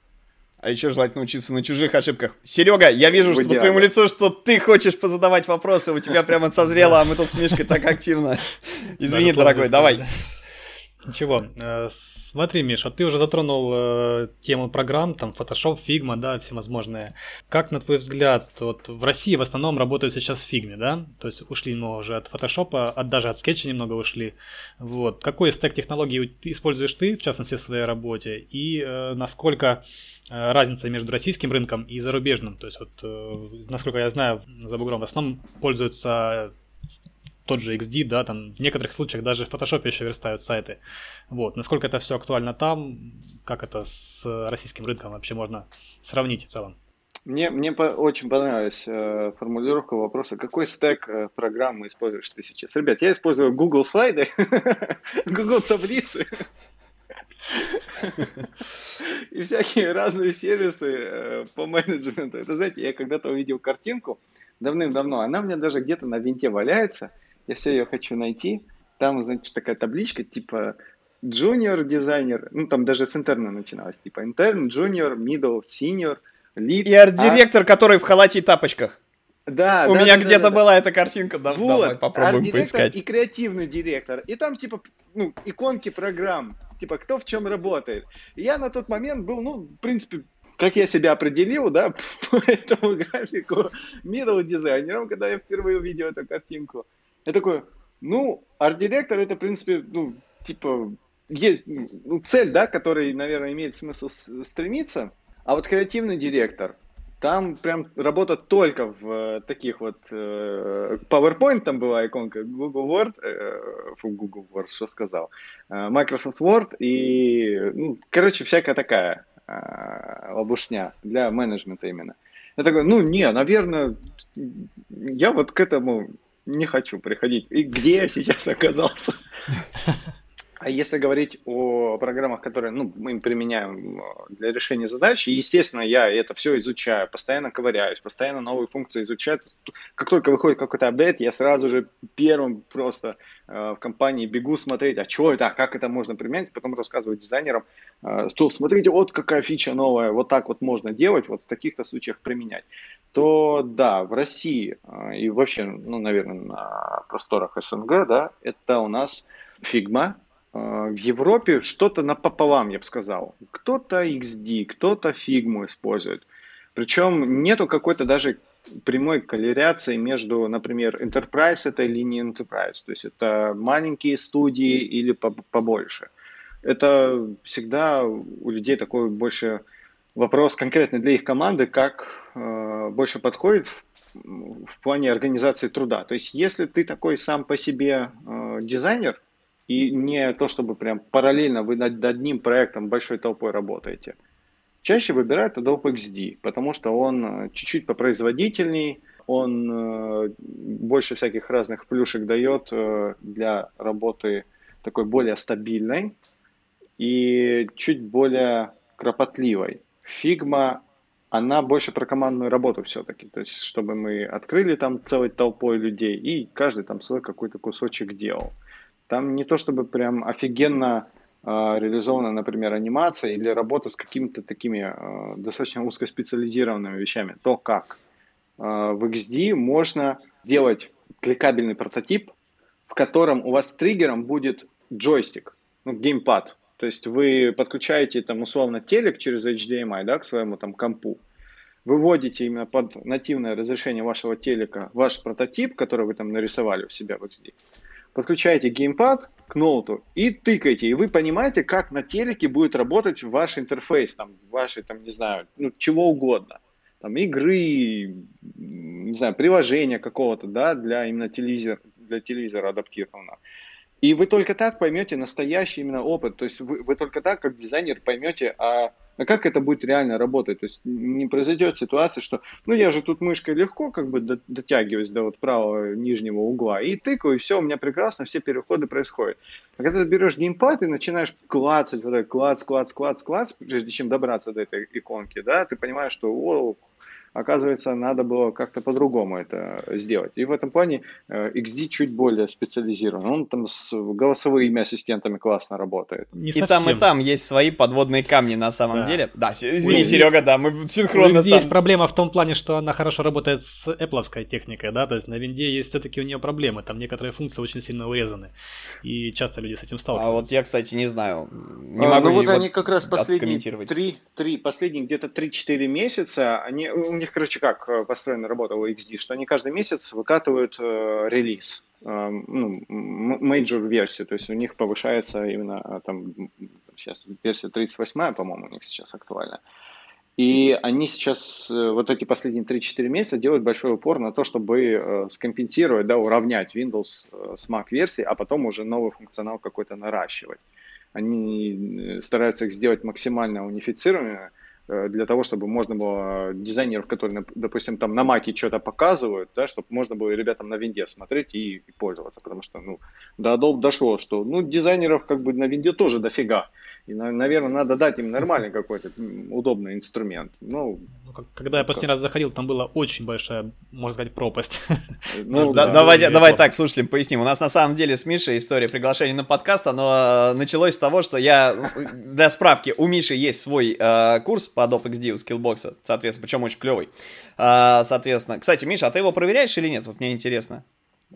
А еще желательно учиться на чужих ошибках. Серега, я вижу, что по твоему лицу, что ты хочешь позадавать вопросы, у тебя прямо созрело, а мы тут с Мишкой так активно. Извини, дорогой, давай. Ничего, э, смотри, Миша, ты уже затронул э, тему программ, там, Photoshop, Figma, да, всевозможные. Как, на твой взгляд, вот в России в основном работают сейчас в Figma, да? То есть ушли немного уже от Photoshop, от, даже от скетча немного ушли. Вот. Какой стек технологий используешь ты, в частности, в своей работе? И э, насколько э, разница между российским рынком и зарубежным? То есть, вот, э, насколько я знаю, за бугром в основном пользуются тот же XD, да, там в некоторых случаях даже в Photoshop еще верстают сайты. Вот. Насколько это все актуально там, как это с российским рынком вообще можно сравнить в целом? Мне, мне по, очень понравилась э, формулировка вопроса, какой стек э, программы используешь ты сейчас? Ребят, я использую Google слайды, Google таблицы и всякие разные сервисы э, по менеджменту. Это, знаете, я когда-то увидел картинку давным-давно, она у меня даже где-то на винте валяется – я все ее хочу найти. Там, значит, такая табличка, типа junior дизайнер, ну там даже с интерна начиналось, типа intern, junior, middle, senior, lead. И арт-директор, а... который в халате и тапочках. Да, У да, меня да, где-то да, была эта картинка, да, вот, давай попробуем поискать. И креативный директор. И там, типа, ну, иконки программ, типа, кто в чем работает. И я на тот момент был, ну, в принципе, как я себя определил, да, по этому графику middle дизайнером, когда я впервые увидел эту картинку. Я такой, ну, арт-директор это, в принципе, ну, типа, есть ну, цель, да, которой, наверное, имеет смысл стремиться, а вот креативный директор, там прям работа только в э, таких вот э, PowerPoint там была иконка Google Word, э, фу, Google Word, что сказал, э, Microsoft Word и, ну, короче, всякая такая э, лобушня для менеджмента именно. Я такой, ну, не, наверное, я вот к этому не хочу приходить. И где я сейчас оказался? А если говорить о программах, которые ну, мы применяем э, для решения задач. Естественно, я это все изучаю, постоянно ковыряюсь, постоянно новые функции изучаю. Как только выходит какой-то апдейт, я сразу же первым просто э, в компании бегу смотреть, а что это, а как это можно применять, потом рассказываю дизайнерам, э, что смотрите, вот какая фича новая, вот так вот можно делать, вот в таких-то случаях применять. То да, в России э, и вообще, ну, наверное, на просторах СНГ, да, это у нас Figma, а, в Европе что-то напополам, я бы сказал. Кто-то XD, кто-то фигму использует. Причем нету какой-то даже прямой коллерации между, например, Enterprise это или не Enterprise. То есть это маленькие студии или побольше. Это всегда у людей такой больше вопрос конкретно для их команды, как э, больше подходит в, в плане организации труда. То есть если ты такой сам по себе э, дизайнер, и не то, чтобы прям параллельно вы над одним проектом большой толпой работаете. Чаще выбирают Adobe XD, потому что он э, чуть-чуть попроизводительней, он э, больше всяких разных плюшек дает э, для работы такой более стабильной и чуть более кропотливой. Figma, она больше про командную работу все-таки, то есть чтобы мы открыли там целой толпой людей и каждый там свой какой-то кусочек делал. Там не то чтобы прям офигенно э, реализована, например, анимация или работа с какими-то такими э, достаточно узкоспециализированными вещами. То, как э, в XD можно делать кликабельный прототип, в котором у вас триггером будет джойстик, ну, геймпад. То есть вы подключаете там условно телек через HDMI да, к своему там компу, выводите именно под нативное разрешение вашего телека ваш прототип, который вы там нарисовали у себя в XD, подключаете геймпад к ноуту и тыкаете, и вы понимаете, как на телеке будет работать ваш интерфейс, там, ваши, там, не знаю, ну, чего угодно. Там, игры, не знаю, приложения какого-то, да, для именно телевизора, для телевизора адаптировано. И вы только так поймете настоящий именно опыт. То есть вы, вы только так, как дизайнер, поймете, а а как это будет реально работать? То есть не произойдет ситуация, что ну я же тут мышкой легко как бы дотягиваюсь до вот правого нижнего угла и тыкаю, и все, у меня прекрасно, все переходы происходят. А когда ты берешь геймпад и начинаешь клацать, вот так клац, клац, клац, клац, прежде чем добраться до этой иконки, да, ты понимаешь, что о, оказывается, надо было как-то по-другому это сделать. И в этом плане XD э, чуть более специализирован. Он там с голосовыми ассистентами классно работает. Не и там, и там есть свои подводные камни на самом да. деле. Да, извини, Ой, Серега, да, мы синхронно У там... есть проблема в том плане, что она хорошо работает с Apple техникой, да, то есть на винде есть все-таки у нее проблемы, там некоторые функции очень сильно урезаны, и часто люди с этим сталкиваются. А вот я, кстати, не знаю, не а, могу ну вот они как раз последние три, три, последние где-то 3-4 месяца, они, у них, короче, как э, построена работа у XD, что они каждый месяц выкатывают э, релиз, э, ну, major версию, то есть у них повышается именно э, там, сейчас версия 38, по-моему, у них сейчас актуальна. И они сейчас, э, вот эти последние 3-4 месяца, делают большой упор на то, чтобы скомпенсировать, да, уравнять Windows с Mac версии, а потом уже новый функционал какой-то наращивать. Они стараются их сделать максимально унифицированными, для того, чтобы можно было дизайнеров, которые, допустим, там на маке что-то показывают, да, чтобы можно было ребятам на винде смотреть и, и пользоваться, потому что, ну, до Adobe дошло, что, ну, дизайнеров как бы на винде тоже дофига, и, наверное, надо дать им нормальный какой-то удобный инструмент. Ну, ну когда я последний раз заходил, там была очень большая, можно сказать, пропасть. Ну, да, давай, давай так, слушателям поясним. У нас на самом деле с Мишей история приглашения на подкаст, оно э, началось с того, что я, для справки, у Миши есть свой э, курс по Adobe XD у Skillbox, соответственно, причем очень клевый. Э, соответственно, кстати, Миша, а ты его проверяешь или нет? Вот мне интересно.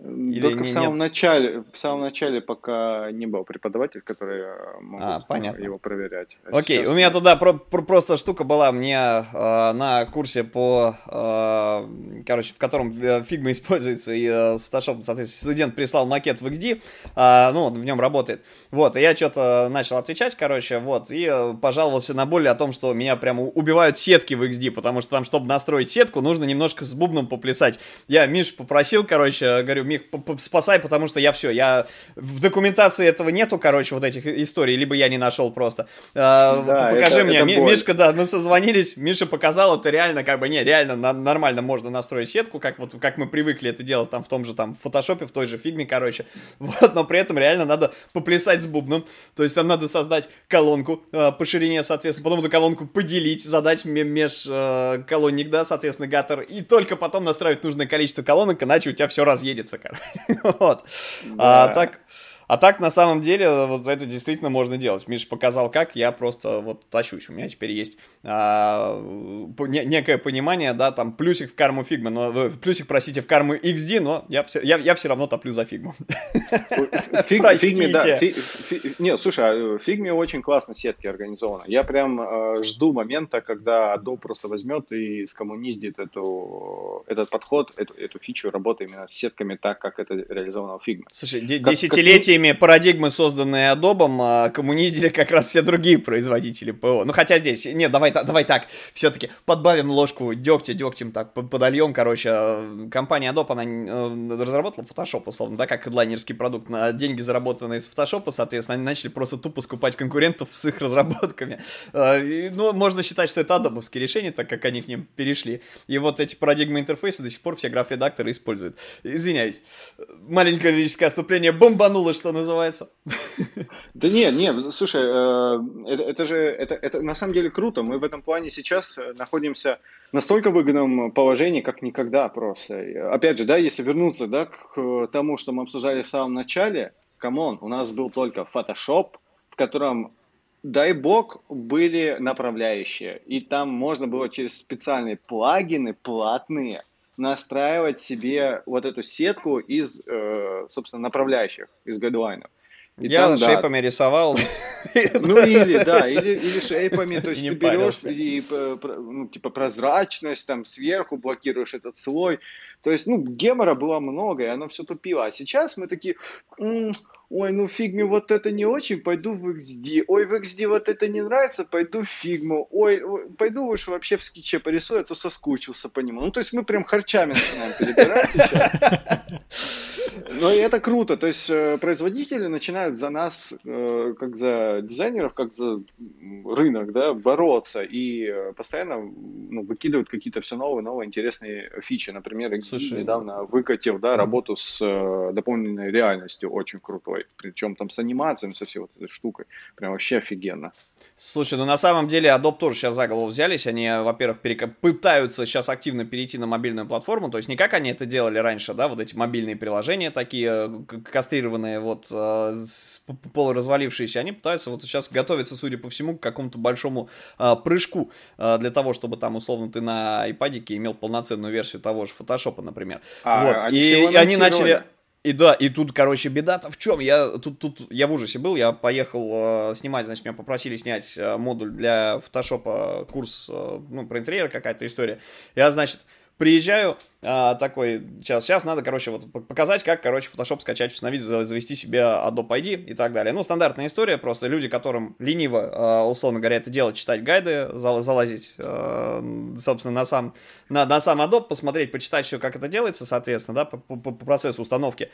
Или Только не, в самом нет? начале, в самом начале, пока не был преподаватель, который э, мог а, понятно. его проверять. А Окей, сейчас... у меня туда про, про, просто штука была мне э, на курсе по, э, короче, в котором Figma используется и э, с Photoshop, соответственно, студент прислал макет в XD, э, ну, он в нем работает. Вот, и я что-то начал отвечать, короче, вот, и э, пожаловался на боль о том, что меня прямо убивают сетки в XD, потому что там, чтобы настроить сетку, нужно немножко с бубном поплясать. Я Мишу попросил, короче, говорю, Мих, спасай, потому что я все, я в документации этого нету, короче, вот этих историй, либо я не нашел просто. А, да, Покажи это, мне, это Мишка, да, мы созвонились, Миша показал, это реально, как бы, не, реально нормально можно настроить сетку, как вот, как мы привыкли это делать там в том же там в фотошопе, в той же фигме, короче, вот, но при этом реально надо поплясать с бубном, то есть там надо создать колонку э, по ширине, соответственно, потом эту колонку поделить, задать меж э, колонник, да, соответственно, гаттер, и только потом настраивать нужное количество колонок, иначе у тебя все разъедется, короче. Вот. А так, а так, на самом деле, вот это действительно можно делать. Миша показал, как, я просто вот тащусь. У меня теперь есть а, не, некое понимание, да, там плюсик в карму фигмы, но э, плюсик, простите, в карму XD, но я все, я, я все равно топлю за фигму. Фиг, фигме, да. Фи, фи, не, слушай, а фигме очень классно сетки организованы. Я прям э, жду момента, когда Adobe просто возьмет и скоммуниздит эту, этот подход, эту, эту фичу работы именно с сетками так, как это реализовано в фигме. Слушай, десятилетия теми парадигмы, созданные Adobe, а, коммуниздили как раз все другие производители ПО. Ну, хотя здесь, нет, давай, давай так, все-таки подбавим ложку дегтя, дегтем так подольем, короче. А, компания Adobe, она э, разработала Photoshop, условно, да, как хедлайнерский продукт. На деньги, заработанные с Photoshop, соответственно, они начали просто тупо скупать конкурентов с их разработками. А, ну, можно считать, что это Adobe решение, так как они к ним перешли. И вот эти парадигмы интерфейса до сих пор все граф-редакторы используют. Извиняюсь. Маленькое лирическое отступление бомбануло, что называется. Да не, не, слушай, э, это, это же, это, это на самом деле круто. Мы в этом плане сейчас э, находимся в настолько выгодном положении, как никогда просто. Опять же, да, если вернуться, да, к тому, что мы обсуждали в самом начале, come on, у нас был только Photoshop, в котором дай бог, были направляющие. И там можно было через специальные плагины платные настраивать себе вот эту сетку из, э, собственно, направляющих, из гайдлайнов. И Я там, шейпами да. рисовал. Ну или, да, или, или шейпами, то есть ты берешь и, ну, типа, прозрачность, там, сверху блокируешь этот слой. То есть, ну, гемора было много, и оно все тупило. А сейчас мы такие, ой, ну фигме вот это не очень, пойду в XD. Ой, в XD вот это не нравится, пойду в фигму. Ой, пойду уж вообще в скетче порисую, а то соскучился по нему. Ну, то есть мы прям харчами начинаем перебирать сейчас. Ну, и это круто. То есть э, производители начинают за нас, э, как за дизайнеров, как за рынок, да, бороться и э, постоянно ну, выкидывают какие-то все новые, новые интересные фичи. Например, Слушай, недавно выкатил, да, работу с дополненной реальностью очень крутой. Причем там с анимацией, со всей вот этой штукой. Прям вообще офигенно. Слушай, ну на самом деле Adobe тоже сейчас за голову взялись. Они, во-первых, перек... пытаются сейчас активно перейти на мобильную платформу. То есть не как они это делали раньше, да, вот эти мобильные приложения такие э, кастрированные, вот э, полуразвалившиеся. Они пытаются вот сейчас готовиться, судя по всему, к какому-то большому э, прыжку э, для того, чтобы там, условно, ты на iPad имел полноценную версию того же Photoshop, например. А, вот. И, и они начали... И да, и тут, короче, беда-то в чем? Я тут, тут, я в ужасе был, я поехал э, снимать, значит, меня попросили снять э, модуль для фотошопа, курс, э, ну, про интерьер какая-то история. Я, значит, приезжаю, а, такой, сейчас, сейчас надо, короче, вот показать, как, короче, Photoshop скачать, установить, завести себе Adobe ID и так далее. Ну, стандартная история, просто люди, которым лениво, а, условно говоря, это делать, читать гайды, залазить, а, собственно, на сам, на, на сам Adobe, посмотреть, почитать все, как это делается, соответственно, да, по, по, по процессу установки.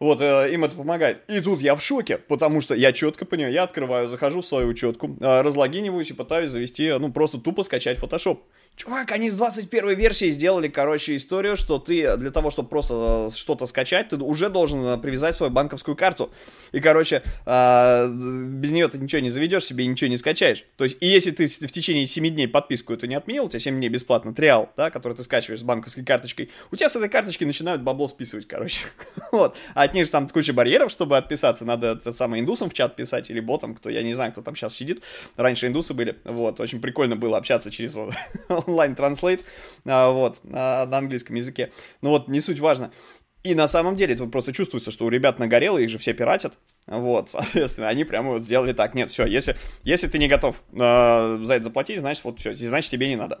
Вот, э, им это помогает. И тут я в шоке, потому что я четко понимаю, я открываю, захожу в свою учетку, э, разлогиниваюсь и пытаюсь завести, ну, просто тупо скачать Photoshop. Чувак, они с 21 версии сделали, короче, историю, что ты для того, чтобы просто э, что-то скачать, ты уже должен э, привязать свою банковскую карту. И, короче, э, без нее ты ничего не заведешь себе и ничего не скачаешь. То есть, и если ты в течение 7 дней подписку эту не отменил, у тебя 7 дней бесплатно триал, да, который ты скачиваешь с банковской карточкой, у тебя с этой карточки начинают бабло списывать, короче. вот. А от них же там куча барьеров, чтобы отписаться. Надо это самое индусам в чат писать или ботам, кто, я не знаю, кто там сейчас сидит. Раньше индусы были. Вот. Очень прикольно было общаться через онлайн транслейт, а, вот, на, на английском языке. Ну вот, не суть важно. И на самом деле тут просто чувствуется, что у ребят нагорело, их же все пиратят. Вот, соответственно, они прямо вот сделали так. Нет, все, если, если ты не готов э, за это заплатить, значит, вот все, значит, тебе не надо.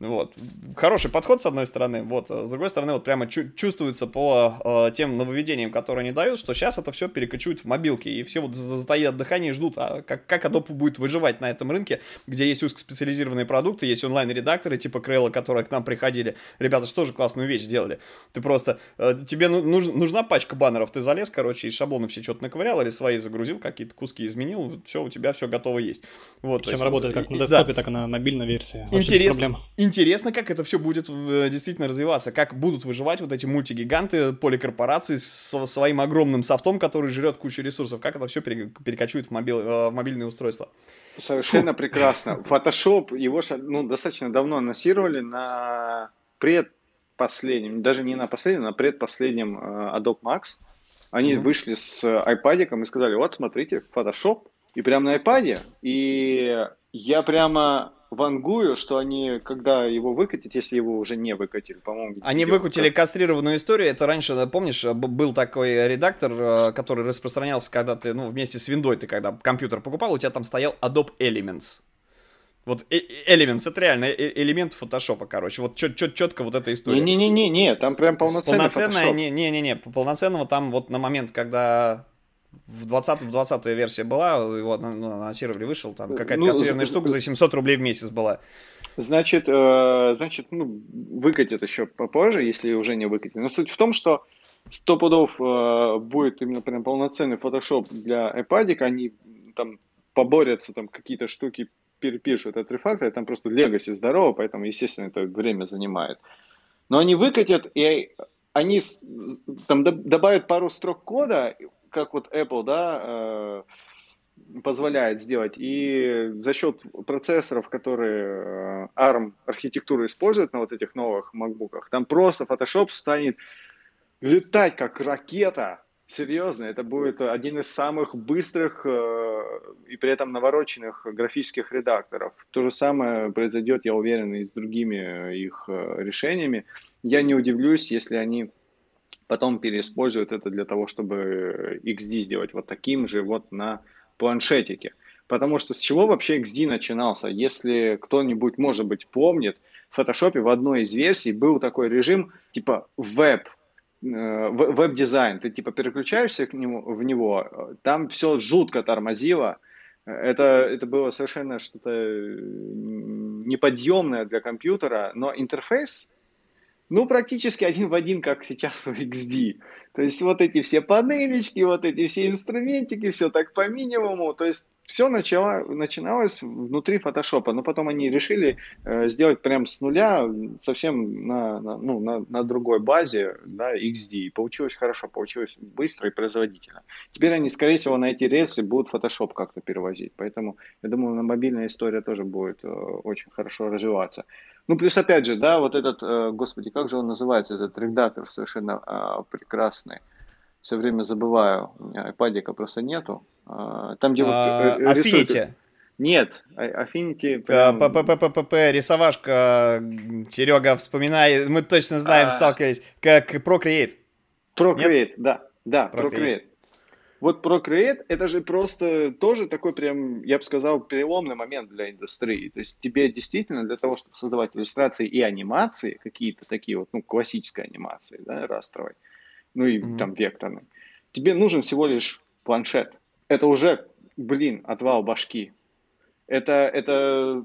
Вот. Хороший подход, с одной стороны, вот. С другой стороны, вот прямо чу- чувствуется по э, тем нововведениям, которые они дают, что сейчас это все перекочует в мобилки, и все вот затаят дыхание и ждут, а как, как Adobe будет выживать на этом рынке, где есть узкоспециализированные продукты, есть онлайн-редакторы типа Крейла, которые к нам приходили. Ребята что же классную вещь сделали. Ты просто, э, тебе ну, нуж, нужна пачка баннеров, ты залез, короче, из шаблона все что-то наковырял или свои загрузил, какие-то куски изменил, все, у тебя все готово есть. Вот, Причем работает вот, как на десктопе, да. так и на мобильной версии. Интересно, интересно, как это все будет э, действительно развиваться, как будут выживать вот эти мультигиганты, поликорпорации с своим огромным софтом, который жрет кучу ресурсов, как это все перекочует в, мобиль, э, в мобильные устройства. Совершенно прекрасно. Photoshop, его ну, достаточно давно анонсировали на предпоследнем, даже не на последнем, на предпоследнем э, Adobe Max. Они mm-hmm. вышли с iPad и сказали, вот смотрите, Photoshop, и прямо на iPad, и я прямо вангую, что они, когда его выкатят, если его уже не выкатили, по-моему... Они выкатили как... кастрированную историю, это раньше, помнишь, был такой редактор, э, который распространялся, когда ты, ну, вместе с виндой ты когда компьютер покупал, у тебя там стоял Adobe Elements. Вот э, Elements, это реально э, элемент фотошопа, короче. Вот чет чет четко вот эта история. Не-не-не, там прям полноценный Полноценная, не-не-не, полноценного там вот на момент, когда в 20 в 20 версия была, его ну, анонсировали, вышел, там какая-то ну, кастрированная штука за 700 рублей в месяц была. Значит, э, значит, ну, выкатит еще попозже, если уже не выкатит. Но суть в том, что сто пудов э, будет именно прям полноценный Photoshop для iPad, они там поборются, там какие-то штуки перепишут от рефактора, там просто Legacy здорово, поэтому, естественно, это время занимает. Но они выкатят, и они там добавят пару строк кода, как вот Apple, да, э, позволяет сделать. И за счет процессоров, которые э, ARM архитектуру используют на вот этих новых MacBook, там просто Photoshop станет летать как ракета. Серьезно, это будет один из самых быстрых э, и при этом навороченных графических редакторов. То же самое произойдет, я уверен, и с другими их решениями. Я не удивлюсь, если они потом переиспользуют это для того, чтобы XD сделать вот таким же вот на планшетике. Потому что с чего вообще XD начинался? Если кто-нибудь, может быть, помнит, в Photoshop в одной из версий был такой режим типа веб, э, веб-дизайн. Ты типа переключаешься к нему, в него, там все жутко тормозило. Это, это было совершенно что-то неподъемное для компьютера, но интерфейс ну, практически один в один, как сейчас у XD. То есть вот эти все панелечки, вот эти все инструментики, все так по минимуму. То есть все начало, начиналось внутри фотошопа, но потом они решили э, сделать прям с нуля, совсем на, на, ну, на, на другой базе, да, XD. И получилось хорошо, получилось быстро и производительно. Теперь они, скорее всего, на эти рельсы будут фотошоп как-то перевозить. Поэтому, я думаю, на мобильная история тоже будет э, очень хорошо развиваться. Ну, плюс, опять же, да, вот этот, э, господи, как же он называется, этот редактор совершенно э, прекрасный все время забываю, у меня iPad просто нету. А, там, где вот а, э, Affinity. Нет, а, Affinity... ППППП, рисовашка, Серега, вспоминай, мы точно знаем, сталкивались, как Procreate. Procreate, да, да, Procreate. Вот Procreate это же просто тоже такой прям, я бы сказал, переломный момент для индустрии. То есть тебе действительно для того, чтобы создавать иллюстрации и анимации, какие-то такие вот, ну, классической анимации, да, растровой, ну и mm-hmm. там векторный. Тебе нужен всего лишь планшет. Это уже, блин, отвал башки. Это, это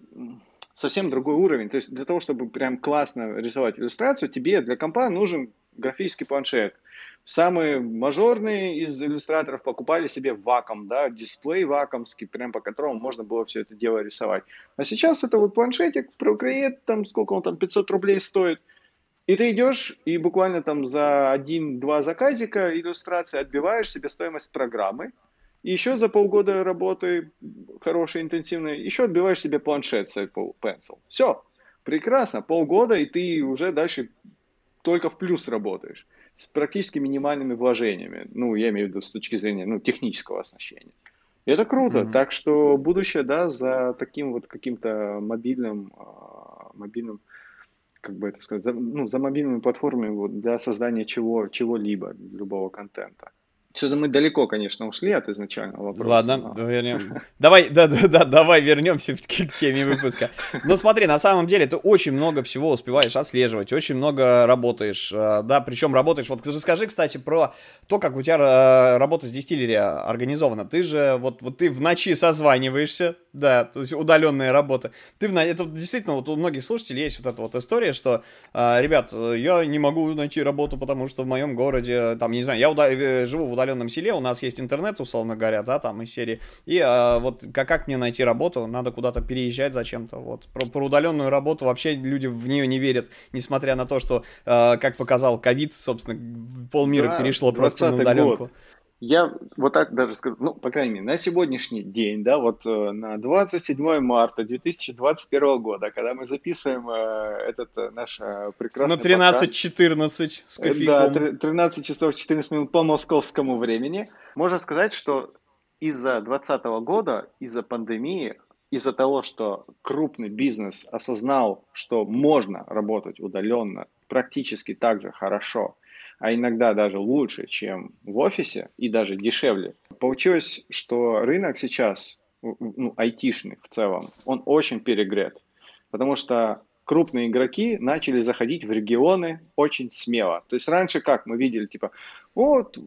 совсем другой уровень. То есть для того, чтобы прям классно рисовать иллюстрацию, тебе для компа нужен графический планшет. Самые мажорные из иллюстраторов покупали себе ваком, да, дисплей вакомский, прям по которому можно было все это дело рисовать. А сейчас это вот планшетик Procreate, там сколько он там, 500 рублей стоит – и ты идешь и буквально там за один-два заказика иллюстрации отбиваешь себе стоимость программы. И еще за полгода работы хорошей, интенсивной, еще отбиваешь себе планшет с Apple Pencil. Все, прекрасно, полгода, и ты уже дальше только в плюс работаешь. С практически минимальными вложениями. Ну, я имею в виду с точки зрения ну, технического оснащения. И это круто. Mm-hmm. Так что будущее, да, за таким вот каким-то мобильным, а, мобильным как бы это сказать, за, ну, за мобильными платформами вот, для создания чего, чего-либо, любого контента. Что-то мы далеко, конечно, ушли от изначального вопроса. Ладно, но... вернем. Давай, да, да, да, давай вернемся к теме выпуска. Ну смотри, на самом деле ты очень много всего успеваешь отслеживать, очень много работаешь, э, да, причем работаешь. Вот расскажи, кстати, про то, как у тебя э, работа с дистиллери организована. Ты же, вот, вот ты в ночи созваниваешься, да, то есть удаленная работа. Ты в, это действительно, вот у многих слушателей есть вот эта вот история, что, э, ребят, я не могу найти работу, потому что в моем городе, там, не знаю, я уда- живу в удаленном удаленном селе, у нас есть интернет, условно говоря, да, там из серии. И а, вот как, как мне найти работу, надо куда-то переезжать зачем-то. Вот про, про удаленную работу вообще люди в нее не верят, несмотря на то, что, а, как показал ковид, собственно, полмира да, перешло просто на удаленку. Год. Я вот так даже скажу, ну, по крайней мере, на сегодняшний день, да, вот э, на 27 марта 2021 года, когда мы записываем э, этот э, наш э, прекрасный На 13.14 с кофейком. Да, 13 часов 14 минут по московскому времени. Можно сказать, что из-за 2020 года, из-за пандемии, из-за того, что крупный бизнес осознал, что можно работать удаленно практически так же хорошо, а иногда даже лучше, чем в офисе и даже дешевле. Получилось, что рынок сейчас, ну, айтишный в целом, он очень перегрет, потому что крупные игроки начали заходить в регионы очень смело. То есть раньше как мы видели, типа, вот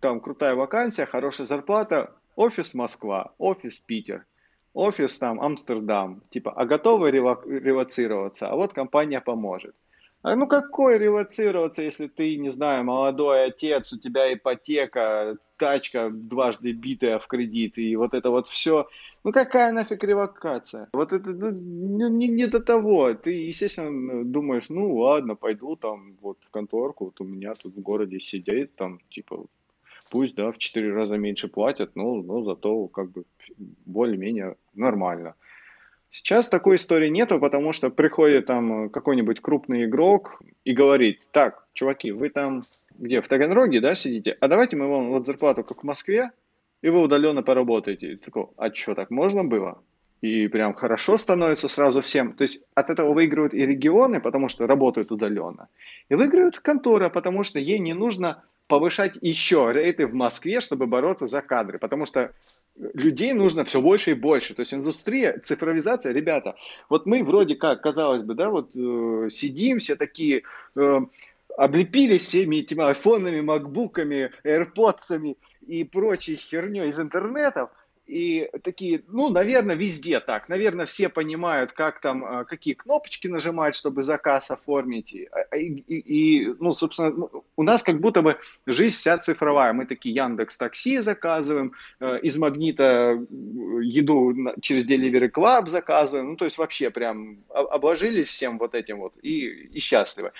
там крутая вакансия, хорошая зарплата, офис Москва, офис Питер, офис там Амстердам, типа, а готовы релацироваться, а вот компания поможет. А ну какой релацироваться, если ты, не знаю, молодой отец, у тебя ипотека, тачка дважды битая в кредит, и вот это вот все. Ну какая нафиг релокация? Вот это ну, не, не до того. Ты, естественно, думаешь, ну ладно, пойду там вот в конторку, вот у меня тут в городе сидит, там типа пусть, да, в четыре раза меньше платят, но, но зато как бы более-менее нормально. Сейчас такой истории нету, потому что приходит там какой-нибудь крупный игрок и говорит, так, чуваки, вы там где, в Таганроге, да, сидите, а давайте мы вам вот зарплату, как в Москве, и вы удаленно поработаете. И такой, а что, так можно было? И прям хорошо становится сразу всем. То есть от этого выигрывают и регионы, потому что работают удаленно. И выигрывают контора, потому что ей не нужно повышать еще рейты в Москве, чтобы бороться за кадры. Потому что людей нужно все больше и больше. То есть индустрия, цифровизация, ребята, вот мы вроде как, казалось бы, да, вот э, сидим все такие, э, облепились всеми этими айфонами, макбуками, AirPods и прочей херней из интернетов, и такие, ну, наверное, везде так. Наверное, все понимают, как там, а, какие кнопочки нажимать, чтобы заказ оформить. И, а, и, и ну, собственно, ну, у нас как будто бы жизнь вся цифровая. Мы такие Яндекс Такси заказываем, э, из Магнита еду через Delivery Club заказываем. Ну, то есть вообще прям обложились всем вот этим вот и, и счастливы.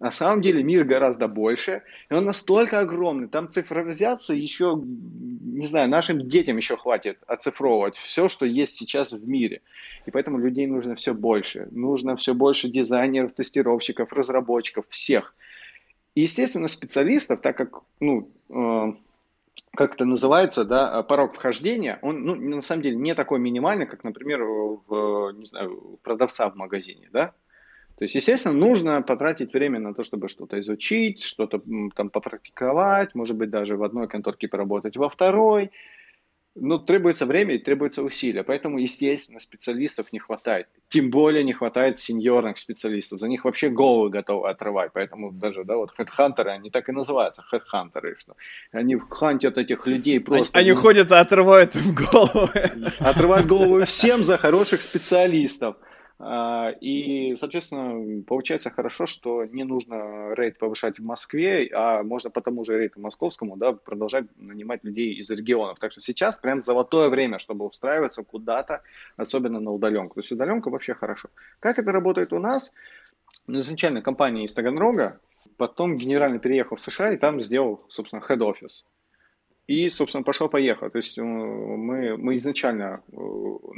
На самом деле мир гораздо больше, и он настолько огромный. Там цифровизация еще, не знаю, нашим детям еще хватит оцифровывать все, что есть сейчас в мире. И поэтому людей нужно все больше. Нужно все больше дизайнеров, тестировщиков, разработчиков, всех. И, естественно, специалистов, так как, ну, э, как это называется, да, порог вхождения, он, ну, на самом деле не такой минимальный, как, например, в, не знаю, продавца в магазине, да, то есть, естественно, нужно потратить время на то, чтобы что-то изучить, что-то там попрактиковать, может быть, даже в одной конторке поработать во второй. Но требуется время и требуется усилия. Поэтому, естественно, специалистов не хватает. Тем более не хватает сеньорных специалистов. За них вообще головы готовы отрывать. Поэтому даже, да, вот хедхантеры, они так и называются, хедхантеры, что они хантят этих людей просто. Они, они ходят и отрывают им головы. Отрывают голову всем за хороших специалистов. А, и, соответственно, получается хорошо, что не нужно рейд повышать в Москве, а можно по тому же рейту московскому да, продолжать нанимать людей из регионов. Так что сейчас прям золотое время, чтобы устраиваться куда-то, особенно на удаленку. То есть удаленка вообще хорошо. Как это работает у нас? Ну, изначально компания из Таганрога, потом генерально переехал в США и там сделал, собственно, head-office. И, собственно, пошел-поехал. То есть э, мы, мы изначально, э,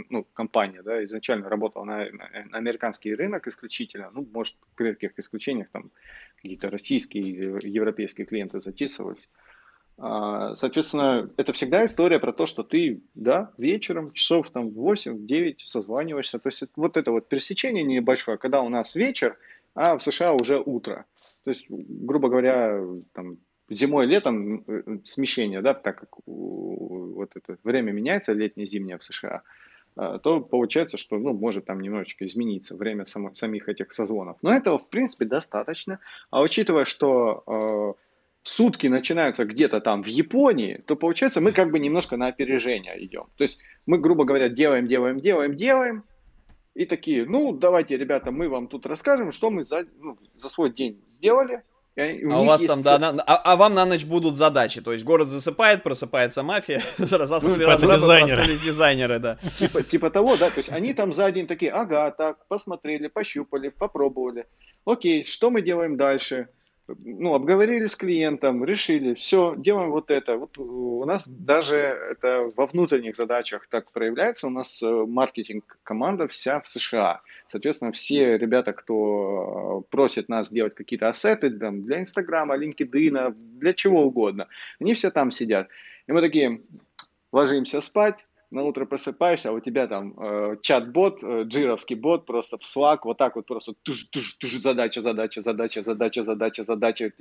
ну, компания, да, изначально работала на, на американский рынок исключительно, ну, может, в редких исключениях там какие-то российские, европейские клиенты затисывались. А, соответственно, это всегда история про то, что ты, да, вечером, часов там 8-9 созваниваешься. То есть вот это вот пересечение небольшое, когда у нас вечер, а в США уже утро. То есть, грубо говоря, там зимой, летом смещение, да, так как вот это время меняется, летнее-зимнее в США, то получается, что, ну, может там немножечко измениться время само, самих этих созвонов. Но этого, в принципе, достаточно. А учитывая, что сутки начинаются где-то там в Японии, то получается мы как бы немножко на опережение идем. То есть мы, грубо говоря, делаем, делаем, делаем, делаем, и такие, ну, давайте, ребята, мы вам тут расскажем, что мы за, ну, за свой день сделали. А у вас там, да, на, а, а вам на ночь будут задачи, то есть город засыпает, просыпается мафия, заснули разрабы, проснулись дизайнеры, да. Типа, типа того, да, то есть они там за день такие, ага, так, посмотрели, пощупали, попробовали. Окей, что мы делаем дальше? Ну, обговорили с клиентом, решили, все, делаем вот это. Вот у нас даже это во внутренних задачах так проявляется. У нас э, маркетинг-команда вся в США. Соответственно, все ребята, кто просит нас делать какие-то ассеты там, для Инстаграма, LinkedIn, для чего угодно, они все там сидят. И мы такие, ложимся спать, на утро просыпаешься, а у тебя там э, чат-бот, э, джировский бот просто в Slack, вот так вот просто туж, туж, туж, задача, задача, задача, задача, задача, задача.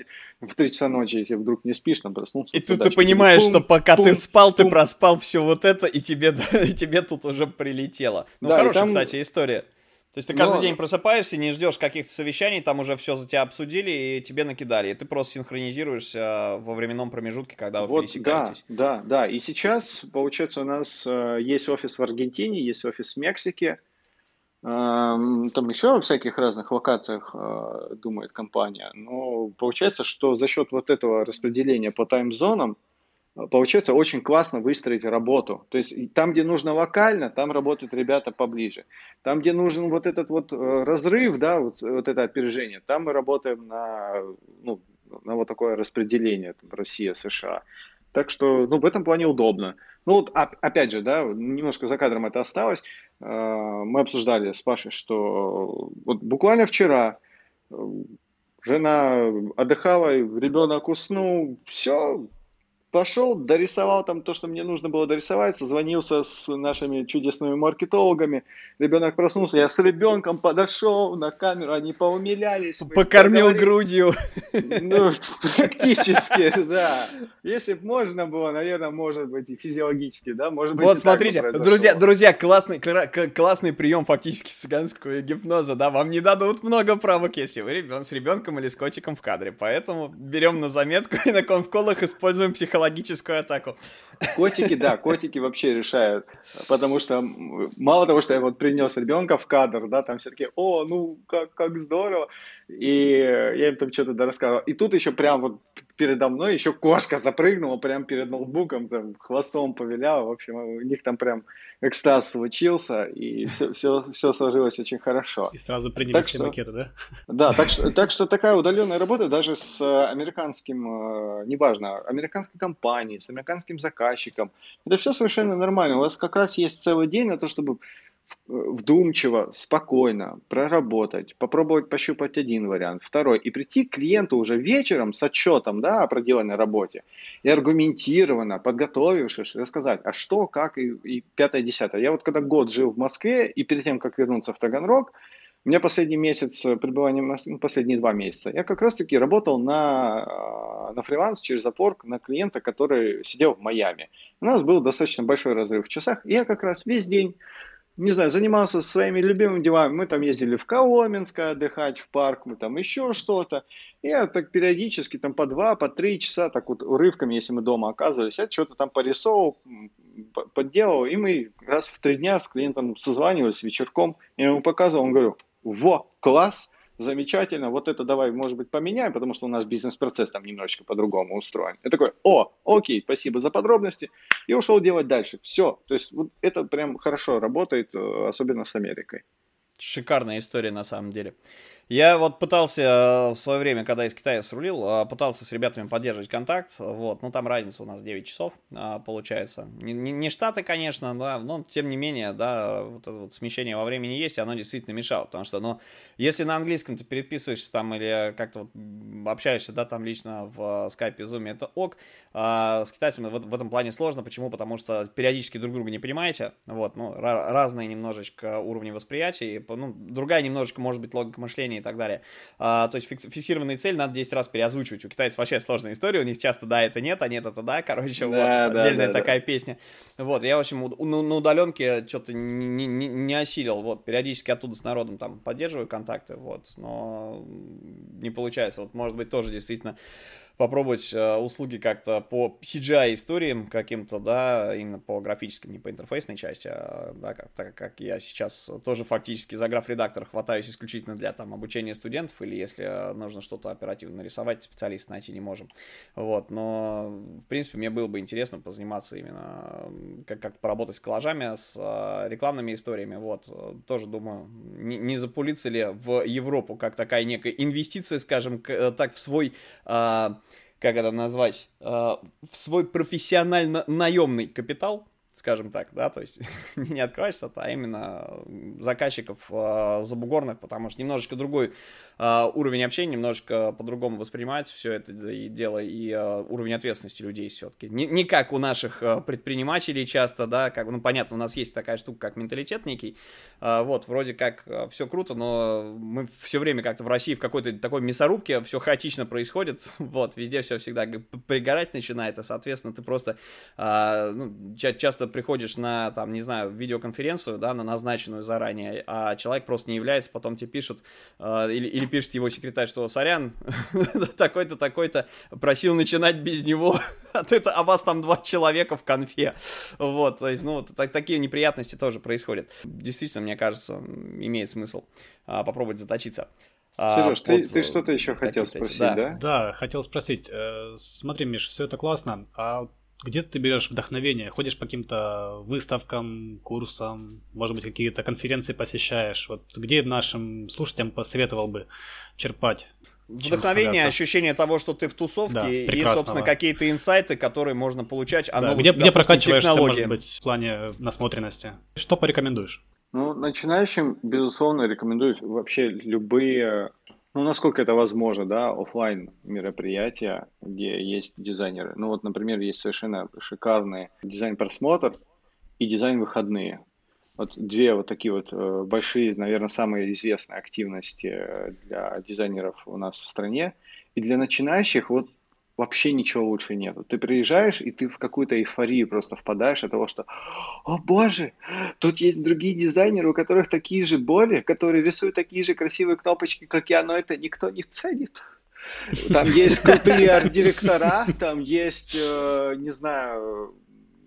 В 3 часа ночи, если вдруг не спишь, там проснулся. И тут ты понимаешь, пум, что пока пум, ты спал, пум. ты проспал все вот это, и тебе, и тебе тут уже прилетело. Ну, да, хорошая, там... кстати, история. То есть ты каждый Но... день просыпаешься, не ждешь каких-то совещаний, там уже все за тебя обсудили и тебе накидали. И ты просто синхронизируешься во временном промежутке, когда вы вот, пересекаетесь. Да, да, да. И сейчас, получается, у нас э, есть офис в Аргентине, есть офис в Мексике. Э, там еще в всяких разных локациях э, думает компания. Но получается, что за счет вот этого распределения по тайм-зонам, получается очень классно выстроить работу. То есть там, где нужно локально, там работают ребята поближе. Там, где нужен вот этот вот э, разрыв, да, вот, вот это опережение, там мы работаем на, ну, на вот такое распределение там, Россия, США. Так что, ну, в этом плане удобно. Ну, вот, опять же, да, немножко за кадром это осталось. Э, мы обсуждали с Пашей, что вот буквально вчера э, жена отдыхала, ребенок уснул, все, Пошел, дорисовал там то, что мне нужно было дорисовать, созвонился с нашими чудесными маркетологами. Ребенок проснулся, я с ребенком подошел на камеру, они поумилялись. Покормил грудью. Ну, практически, да. Если бы можно было, наверное, может быть и физиологически, да, может быть. Вот смотрите, друзья, друзья, классный, классный прием фактически цыганского гипноза, да, вам не дадут много правок, если вы ребен, с ребенком или с котиком в кадре, поэтому берем на заметку и на конфколах используем психологию психологическую атаку. Котики, да, котики вообще решают, потому что мало того, что я вот принес ребенка в кадр, да, там все таки о, ну, как, как здорово, и я им там что-то рассказывал. И тут еще прям вот передо мной еще кошка запрыгнула прям перед ноутбуком, там, хвостом повиляла, в общем, у них там прям экстаз случился, и все, все, все сложилось очень хорошо. И сразу приняли так все что, макеты, да? Да, так что, так что такая удаленная работа даже с американским, э, неважно, американской компанией, с американским заказчиком, это все совершенно нормально. У вас как раз есть целый день на то, чтобы вдумчиво, спокойно проработать, попробовать пощупать один вариант, второй, и прийти к клиенту уже вечером с отчетом да, о проделанной работе и аргументированно, подготовившись, рассказать, а что, как и, и пятое, десятое. Я вот когда год жил в Москве, и перед тем, как вернуться в Таганрог, у меня последний месяц пребывания, ну, последние два месяца, я как раз-таки работал на, на фриланс через Upwork на клиента, который сидел в Майами. У нас был достаточно большой разрыв в часах, и я как раз весь день не знаю, занимался своими любимыми делами. Мы там ездили в Коломенск отдыхать, в парк, мы там еще что-то. Я так периодически там по два, по три часа, так вот урывками, если мы дома оказывались, я что-то там порисовал, подделал. И мы раз в три дня с клиентом созванивались вечерком. Я ему показывал, он говорил, во, класс, замечательно, вот это давай, может быть, поменяем, потому что у нас бизнес-процесс там немножечко по-другому устроен. Я такой, о, окей, спасибо за подробности, и ушел делать дальше. Все, то есть вот это прям хорошо работает, э, особенно с Америкой. Шикарная история на самом деле. Я вот пытался э, в свое время, когда из Китая срулил, э, пытался с ребятами поддерживать контакт, вот, ну там разница у нас 9 часов э, получается. Не, не, не штаты, конечно, да, но тем не менее, да, вот это вот смещение во времени есть, и оно действительно мешало, потому что, ну, если на английском ты переписываешься там или как-то вот общаешься, да, там лично в скайпе, зуме, это ок, а с китайцами в, в этом плане сложно, почему? Потому что периодически друг друга не понимаете, вот, ну, разные немножечко уровни восприятия, и, ну, другая немножечко может быть логика мышления и так далее. А, то есть фиксированные цели надо 10 раз переозвучивать. У китайцев вообще сложная история, у них часто да, это нет, а нет, это да, короче, да, вот, да, отдельная да, такая да. песня. Вот, я, в общем, на, на удаленке что-то не, не, не осилил, вот, периодически оттуда с народом там поддерживаю контакты, вот, но не получается. Вот, может быть, тоже действительно попробовать э, услуги как-то по CGI историям каким-то, да, именно по графической, не по интерфейсной части, а, да, как, так как я сейчас тоже фактически за граф-редактор хватаюсь исключительно для там обучения студентов, или если нужно что-то оперативно нарисовать, специалист найти не можем. Вот, но, в принципе, мне было бы интересно позаниматься именно, как, как поработать с коллажами, с э, рекламными историями, вот, тоже думаю, не, не запулиться ли в Европу как такая некая инвестиция, скажем э, так, в свой э, как это назвать, э, в свой профессионально наемный капитал, скажем так, да, то есть не открывается, а именно заказчиков э, забугорных, потому что немножечко другой э, уровень общения, немножечко по-другому воспринимать все это и дело, и э, уровень ответственности людей все-таки. Не, не как у наших э, предпринимателей часто, да, как, ну, понятно, у нас есть такая штука, как менталитет некий, вот, вроде как все круто, но мы все время как-то в России в какой-то такой мясорубке, все хаотично происходит, вот, везде все всегда пригорать начинает, и, соответственно, ты просто ну, часто приходишь на, там, не знаю, видеоконференцию, да, на назначенную заранее, а человек просто не является, потом тебе пишут, или, или пишет его секретарь, что, сорян, такой-то, такой-то просил начинать без него, а, это, а вас там два человека в конфе, вот, то есть, ну, вот, так, такие неприятности тоже происходят. Действительно, мне кажется, имеет смысл а, попробовать заточиться. Сереж, а, ты, ты что-то еще хотел спросить, да? да? Да, хотел спросить. Э, смотри, Миш, все это классно, а где ты берешь вдохновение? Ходишь по каким-то выставкам, курсам, может быть, какие-то конференции посещаешь? Вот где нашим слушателям посоветовал бы черпать? Вдохновение, ощущение того, что ты в тусовке, да, и, собственно, какие-то инсайты, которые можно получать о да, новых, где, где прокачиваешься, может быть, в плане насмотренности. Что порекомендуешь? Ну, начинающим, безусловно, рекомендую вообще любые ну, насколько это возможно, да, офлайн мероприятия, где есть дизайнеры. Ну, вот, например, есть совершенно шикарный дизайн-просмотр и дизайн-выходные. Вот две вот такие вот э, большие, наверное, самые известные активности э, для дизайнеров у нас в стране. И для начинающих вот вообще ничего лучше нету. Ты приезжаешь, и ты в какую-то эйфорию просто впадаешь от того, что, о боже, тут есть другие дизайнеры, у которых такие же боли, которые рисуют такие же красивые кнопочки, как я, но это никто не ценит. Там есть крутые арт-директора, там есть, э, не знаю,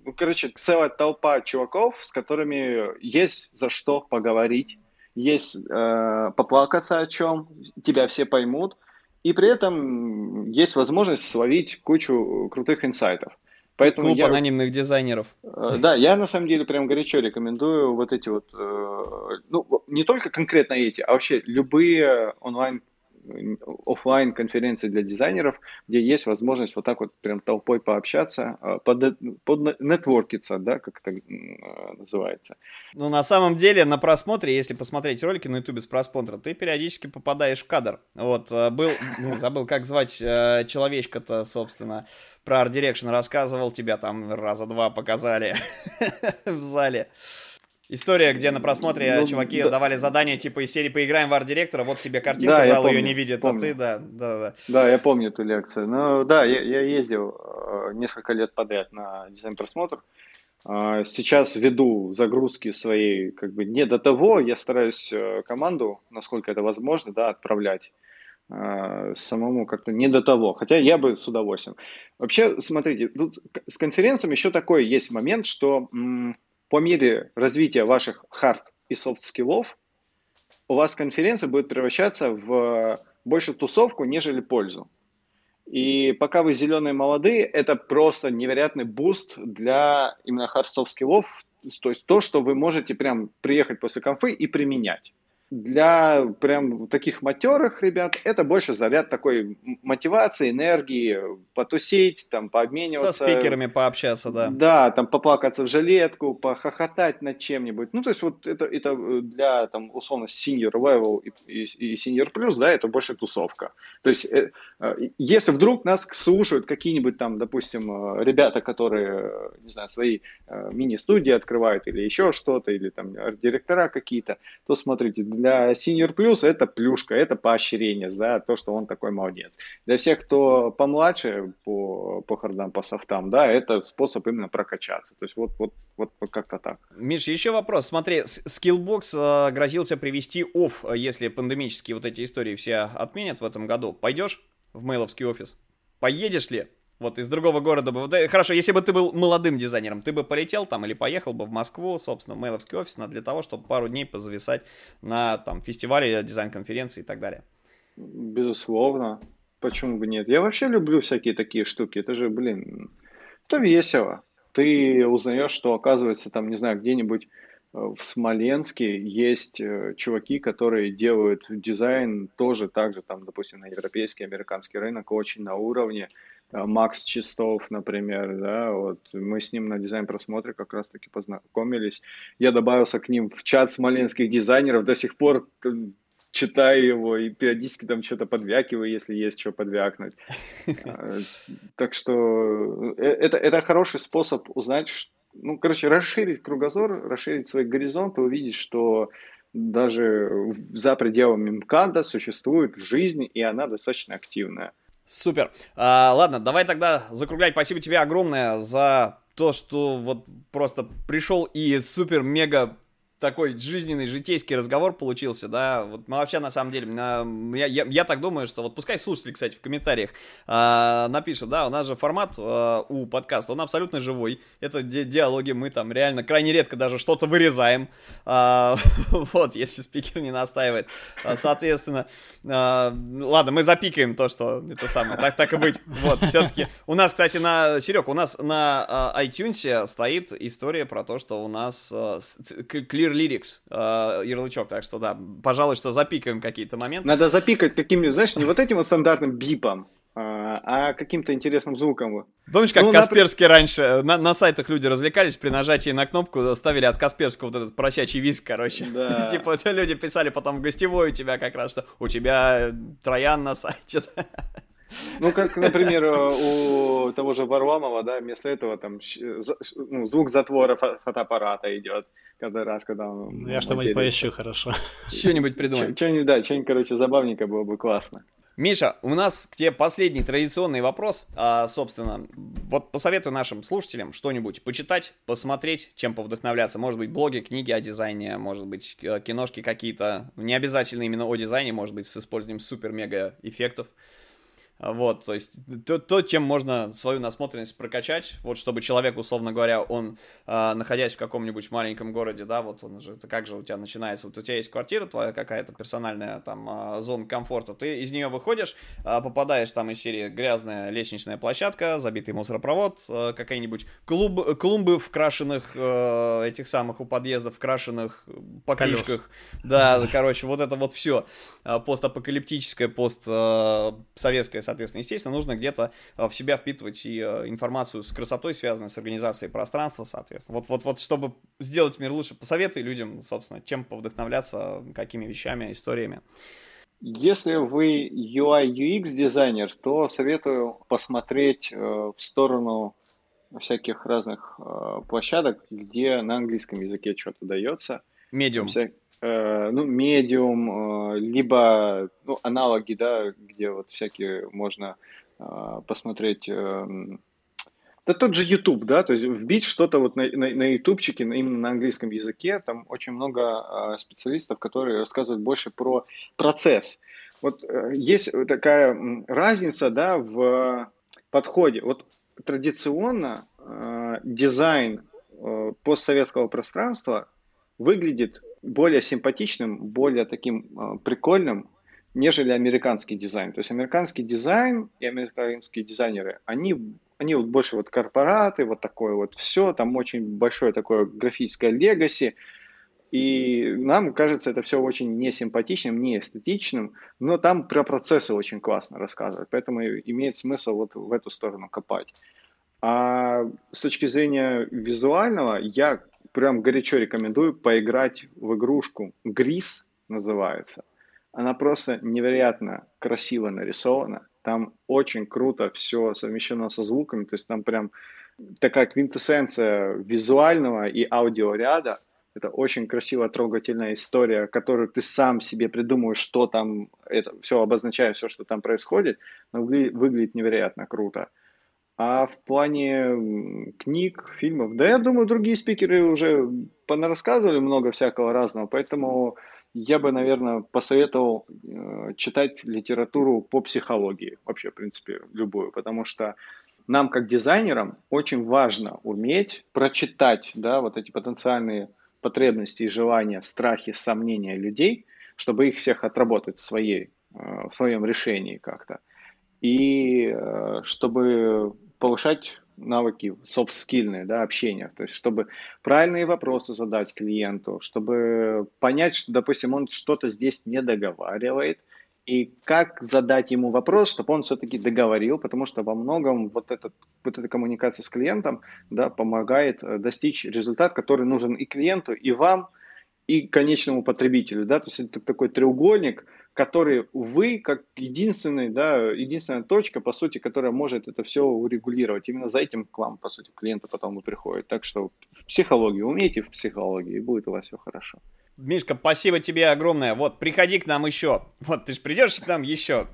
ну, короче, целая толпа чуваков, с которыми есть за что поговорить, есть э, поплакаться о чем, тебя все поймут, и при этом есть возможность словить кучу крутых инсайтов. Поэтому Клуб я, анонимных дизайнеров. Э, да, я на самом деле прям горячо рекомендую вот эти вот, э, ну, не только конкретно эти, а вообще любые онлайн офлайн конференции для дизайнеров, где есть возможность вот так вот прям толпой пообщаться, а, под, под нетворкиться, да, как это а, называется. Ну, на самом деле, на просмотре, если посмотреть ролики на ютубе с просмотра, ты периодически попадаешь в кадр. Вот, а, был, ну, забыл, как звать человечка-то, собственно, про Art Direction рассказывал, тебя там раза два показали в зале. История, где на просмотре ну, чуваки да. давали задание типа из серии «Поиграем в арт-директора», вот тебе картинка, да, зал ее не видит, помню. а ты, да, да, да. Да, я помню эту лекцию. Ну, да, я, я ездил э, несколько лет подряд на дизайн-просмотр. Э, сейчас веду загрузки своей, как бы, не до того, я стараюсь э, команду, насколько это возможно, да, отправлять самому как-то не до того, хотя я бы с удовольствием. Вообще, смотрите, тут с конференциями еще такой есть момент, что по мере развития ваших hard и soft скиллов у вас конференция будет превращаться в больше тусовку, нежели пользу. И пока вы зеленые молодые, это просто невероятный буст для именно soft скиллов, то есть то, что вы можете прям приехать после конфы и применять для прям таких матерых ребят это больше заряд такой мотивации, энергии, потусить, там, пообмениваться. Со спикерами пообщаться, да. Да, там, поплакаться в жилетку, похохотать над чем-нибудь. Ну, то есть вот это, это для, там, условно, senior level и, и, и senior plus, да, это больше тусовка. То есть э, э, если вдруг нас слушают какие-нибудь там, допустим, э, ребята, которые, не знаю, свои мини-студии открывают или еще что-то, или там директора какие-то, то смотрите, для Senior Plus это плюшка, это поощрение за то, что он такой молодец. Для всех, кто помладше по, по хардам, по софтам, да, это способ именно прокачаться. То есть вот, вот, вот, вот как-то так. Миша, еще вопрос. Смотри, Skillbox э, грозился привести офф, если пандемические вот эти истории все отменят в этом году. Пойдешь в мейловский офис? Поедешь ли? Вот из другого города бы... Э, хорошо, если бы ты был молодым дизайнером, ты бы полетел там или поехал бы в Москву, собственно, в мейловский офис, для того, чтобы пару дней позависать на там фестивале, дизайн-конференции и так далее. Безусловно. Почему бы нет? Я вообще люблю всякие такие штуки. Это же, блин, это весело. Ты узнаешь, что, оказывается, там, не знаю, где-нибудь э, в Смоленске есть э, чуваки, которые делают дизайн тоже так же, там, допустим, на европейский, американский рынок очень на уровне. Э, Макс Чистов, например, да, вот мы с ним на дизайн-просмотре как раз-таки познакомились. Я добавился к ним в чат смоленских дизайнеров, до сих пор э, читаю его и периодически там что-то подвякиваю, если есть что подвякнуть. Э, так что это, это хороший способ узнать, ну, короче, расширить кругозор, расширить свой горизонт и увидеть, что даже за пределами МКАДа существует жизнь, и она достаточно активная. Супер. А, ладно, давай тогда закруглять. Спасибо тебе огромное за то, что вот просто пришел и супер-мега такой жизненный, житейский разговор получился, да, вот мы вообще на самом деле, я, я, я так думаю, что вот пускай слушатели, кстати, в комментариях э, напишут, да, у нас же формат э, у подкаста, он абсолютно живой, это ди диалоги, мы там реально крайне редко даже что-то вырезаем, э, вот, если спикер не настаивает, соответственно, э, ладно, мы запикаем то, что это самое, так, так и быть, вот, все-таки, у нас, кстати, на, Серег, у нас на э, iTunes стоит история про то, что у нас э, Clear Clear Lyrics э, ярлычок, так что да, пожалуй, что запикаем какие-то моменты. Надо запикать каким-нибудь, знаешь, не вот этим вот стандартным бипом, а, а каким-то интересным звуком. Помнишь, как ну, Касперский например... раньше, на, на сайтах люди развлекались, при нажатии на кнопку ставили от Касперского вот этот просячий виск, короче. Да. типа люди писали потом в гостевой у тебя как раз, что у тебя Троян на сайте. Ну, как, например, у того же Варламова, да, вместо этого там ну, звук затвора фотоаппарата идет каждый раз, когда он... Ну, я что-нибудь поищу, хорошо. Что-нибудь придумай. Что-нибудь, да, что-нибудь, короче, забавненько было бы классно. Миша, у нас к тебе последний традиционный вопрос. А, собственно, вот посоветую нашим слушателям что-нибудь почитать, посмотреть, чем повдохновляться. Может быть, блоги, книги о дизайне, может быть, киношки какие-то. Не обязательно именно о дизайне, может быть, с использованием супер-мега эффектов. Вот, то есть то, то, чем можно свою насмотренность прокачать, вот чтобы человек, условно говоря, он, э, находясь в каком-нибудь маленьком городе, да, вот он же, это как же у тебя начинается, вот у тебя есть квартира твоя какая-то персональная там э, зона комфорта, ты из нее выходишь, э, попадаешь там из серии грязная лестничная площадка, забитый мусоропровод, э, какие-нибудь клуб, клумбы в крашенных э, этих самых у подъездов, в крашенных покрышках, да, короче, вот это вот все постапокалиптическое, постсоветское, соответственно, естественно, нужно где-то э, в себя впитывать и э, информацию с красотой, связанную с организацией пространства, соответственно. Вот, вот, вот, чтобы сделать мир лучше, посоветуй людям, собственно, чем повдохновляться, какими вещами, историями. Если вы UI UX дизайнер, то советую посмотреть э, в сторону всяких разных площадок, где на английском языке что-то дается. Медиум. Вся... Э, ну, медиум, э, либо ну, аналоги, да, где вот всякие можно э, посмотреть. Да тот же YouTube, да, то есть вбить что-то вот на, на, на ютубчике, именно на английском языке, там очень много специалистов, которые рассказывают больше про процесс. Вот есть такая разница, да, в подходе. Вот традиционно дизайн постсоветского пространства выглядит более симпатичным, более таким э, прикольным, нежели американский дизайн. То есть американский дизайн и американские дизайнеры, они, они вот больше вот корпораты, вот такое вот все, там очень большое такое графическое легаси, и нам кажется это все очень несимпатичным, не эстетичным, но там про процессы очень классно рассказывают, поэтому имеет смысл вот в эту сторону копать. А с точки зрения визуального, я прям горячо рекомендую поиграть в игрушку. Грис называется. Она просто невероятно красиво нарисована. Там очень круто все совмещено со звуками. То есть там прям такая квинтэссенция визуального и аудиоряда. это очень красивая, трогательная история, которую ты сам себе придумываешь, что там, это все обозначая все, что там происходит, но выглядит невероятно круто. А в плане книг, фильмов, да я думаю, другие спикеры уже понарассказывали много всякого разного, поэтому я бы, наверное, посоветовал э, читать литературу по психологии, вообще, в принципе, любую, потому что нам, как дизайнерам, очень важно уметь прочитать, да, вот эти потенциальные потребности и желания, страхи, сомнения людей, чтобы их всех отработать в, своей, э, в своем решении как-то. И э, чтобы повышать навыки софт-скильные, да, общения, то есть чтобы правильные вопросы задать клиенту, чтобы понять, что, допустим, он что-то здесь не договаривает, и как задать ему вопрос, чтобы он все-таки договорил, потому что во многом вот, этот, вот эта коммуникация с клиентом да, помогает э, достичь результат, который нужен и клиенту, и вам, и конечному потребителю. Да? То есть это такой треугольник, который вы, как единственный, да, единственная точка, по сути, которая может это все урегулировать. Именно за этим к вам, по сути, клиенты потом и приходят. Так что в психологии, умейте в психологии, и будет у вас все хорошо. Мишка, спасибо тебе огромное. Вот, приходи к нам еще. Вот, ты же придешь к нам еще.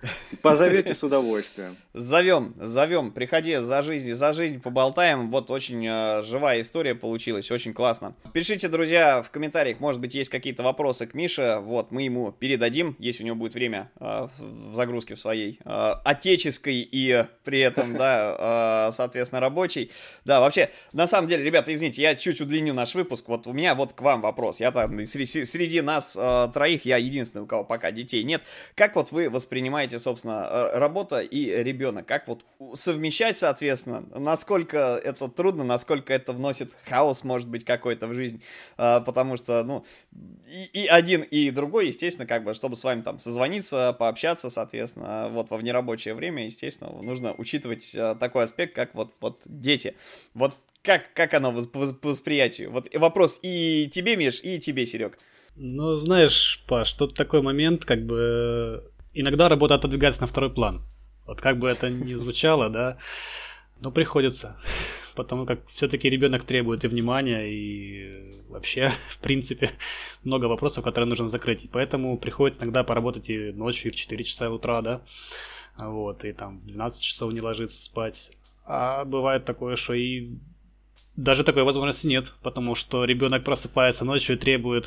Позовете с удовольствием. Зовем, зовем. Приходи за жизнь, за жизнь поболтаем. Вот, очень э, живая история получилась, очень классно. Пишите, друзья, в комментариях, может быть, есть какие-то вопросы к Мише. Вот, мы ему передадим, если у него будет время э, в загрузке в своей э, отеческой и при этом, да, э, соответственно, рабочей. Да, вообще, на самом деле, ребята, извините, я чуть удлиню наш выпуск. Вот у меня вот к вам вопрос. Я там среди среди нас троих я единственный, у кого пока детей нет. Как вот вы воспринимаете, собственно, работа и ребенок? Как вот совмещать, соответственно? Насколько это трудно, насколько это вносит хаос, может быть, какой-то в жизнь? Потому что, ну, и, и один, и другой, естественно, как бы, чтобы с вами там созвониться, пообщаться, соответственно, вот во внерабочее время, естественно, нужно учитывать э, такой аспект, как вот, вот дети. Вот как, как оно по восприятию? Вот вопрос и тебе, Миш, и тебе, Серег. Ну, знаешь, Паш, тут такой момент, как бы иногда работа отодвигается на второй план. Вот как бы это ни звучало, да, но приходится. Потому как все-таки ребенок требует и внимания, и вообще, в принципе, много вопросов, которые нужно закрыть. Поэтому приходится иногда поработать и ночью, и в 4 часа утра, да. Вот, и там в 12 часов не ложиться спать. А бывает такое, что и даже такой возможности нет, потому что ребенок просыпается ночью и требует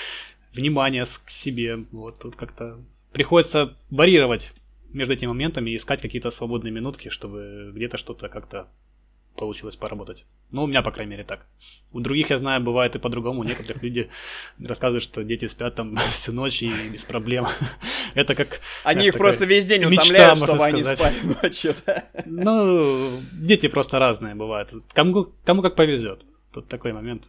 внимания к себе. Вот тут как-то приходится варьировать между этими моментами и искать какие-то свободные минутки, чтобы где-то что-то как-то получилось поработать. Ну, у меня, по крайней мере, так. У других, я знаю, бывает и по-другому. Некоторых люди рассказывают, что дети спят там всю ночь и без проблем. Это как... Они их просто весь день утомляют, чтобы они спали ночью. Ну, дети просто разные бывают. Кому, кому как повезет. Тут такой момент.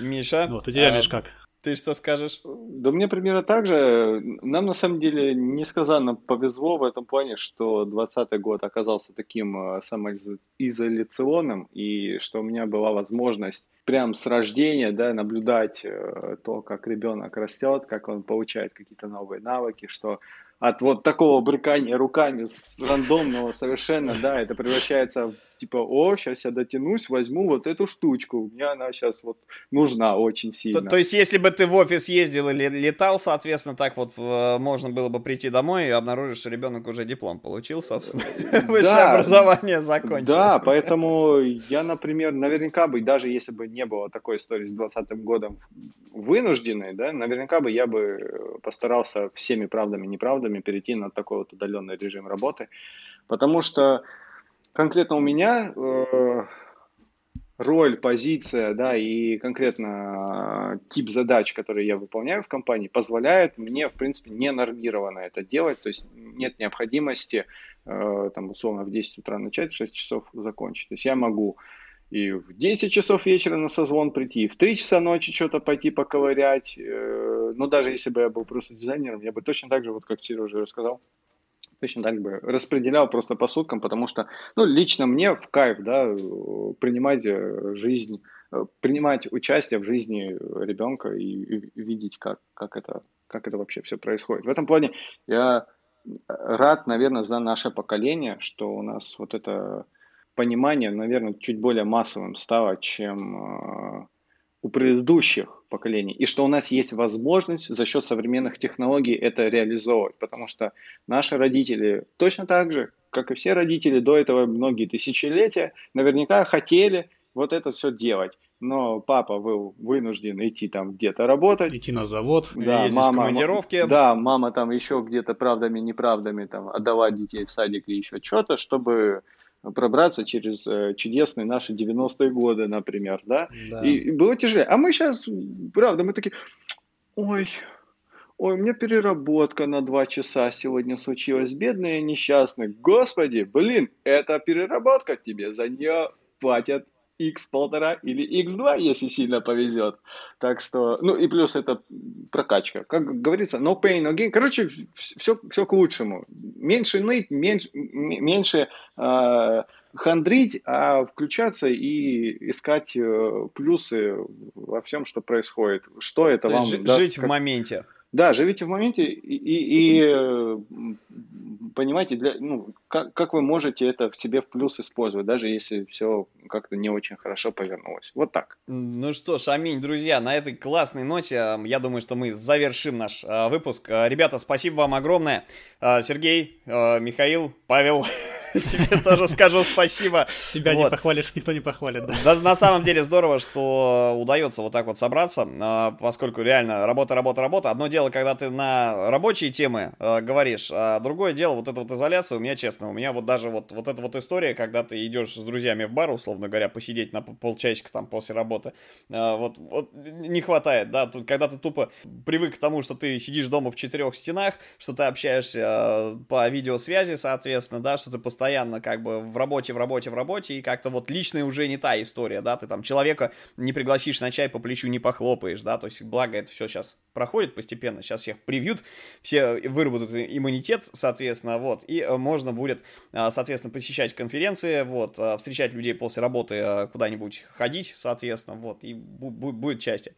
Миша? Вот, у тебя, а... Миш, как? Ты что скажешь? Да мне примерно так же. Нам на самом деле несказанно повезло в этом плане, что 2020 год оказался таким э, самоизоляционным, и что у меня была возможность прям с рождения да, наблюдать э, то, как ребенок растет, как он получает какие-то новые навыки, что от вот такого брыкания руками с рандомного совершенно, да, это превращается в типа, о, сейчас я дотянусь, возьму вот эту штучку, мне она сейчас вот нужна очень сильно. То, то есть, если бы ты в офис ездил или летал, соответственно, так вот э, можно было бы прийти домой и обнаружить, что ребенок уже диплом получил, собственно, высшее образование закончил. Да, поэтому я, например, наверняка бы, даже если бы не было такой истории с 2020 годом вынужденной, да, наверняка бы я бы постарался всеми правдами и неправдами перейти на такой вот удаленный режим работы, потому что конкретно у меня э, роль, позиция, да, и конкретно э, тип задач, которые я выполняю в компании, позволяет мне, в принципе, не нормированно это делать, то есть нет необходимости, э, там, условно, в 10 утра начать, в 6 часов закончить. То есть я могу и в 10 часов вечера на созвон прийти, и в 3 часа ночи что-то пойти поковырять. Но даже если бы я был просто дизайнером, я бы точно так же, вот как Сережа рассказал, точно так бы распределял просто по суткам, потому что, ну, лично мне в кайф, да, принимать э, жизнь, э, принимать участие в жизни ребенка и, и видеть, как, как, это, как это вообще все происходит. В этом плане я рад, наверное, за наше поколение, что у нас вот это понимание, наверное, чуть более массовым стало, чем э, у предыдущих поколений, и что у нас есть возможность за счет современных технологий это реализовывать, потому что наши родители точно так же, как и все родители до этого многие тысячелетия, наверняка хотели вот это все делать. Но папа был вынужден идти там где-то работать. Идти на завод. Да, мама, в командировке. Да, мама там еще где-то правдами, неправдами там отдавать детей в садик и еще что-то, чтобы пробраться через э, чудесные наши 90-е годы, например, да? да. И, и было тяжелее. А мы сейчас, правда, мы такие, ой, ой, у меня переработка на два часа сегодня случилась, бедный и несчастный. Господи, блин, это переработка тебе, за нее платят x полтора или x2, если сильно повезет. Так что, ну и плюс это прокачка. Как говорится, no pain, no gain. Короче, все, все к лучшему. Меньше ныть, меньше, меньше э, хандрить, а включаться и искать э, плюсы во всем, что происходит. Что это То вам даст? Жить как... в моменте. Да, живите в моменте и, и, и понимаете, для, ну, как, как вы можете это в себе в плюс использовать, даже если все как-то не очень хорошо повернулось. Вот так. Ну что ж, аминь, друзья, на этой классной ноте я думаю, что мы завершим наш э, выпуск. Ребята, спасибо вам огромное. Сергей, Михаил, Павел, тебе тоже скажу спасибо. Себя не похвалишь, никто не похвалит. На самом деле здорово, что удается вот так вот собраться, а, поскольку реально работа, работа, работа. Одно дело, когда ты на рабочие темы а, говоришь, а другое дело вот эта вот изоляция у меня, честно, у меня вот даже вот, вот эта вот история, когда ты идешь с друзьями в бар, условно говоря, посидеть на полчасика там после работы, а, вот, вот не хватает, да, тут, когда ты тупо привык к тому, что ты сидишь дома в четырех стенах, что ты общаешься по видеосвязи, соответственно, да, что ты постоянно постоянно как бы в работе, в работе, в работе, и как-то вот личная уже не та история, да, ты там человека не пригласишь на чай, по плечу не похлопаешь, да, то есть благо это все сейчас проходит постепенно, сейчас всех привьют, все выработают иммунитет, соответственно, вот, и э, можно будет, э, соответственно, посещать конференции, вот, э, встречать людей после работы куда-нибудь ходить, соответственно, вот, и будет счастье.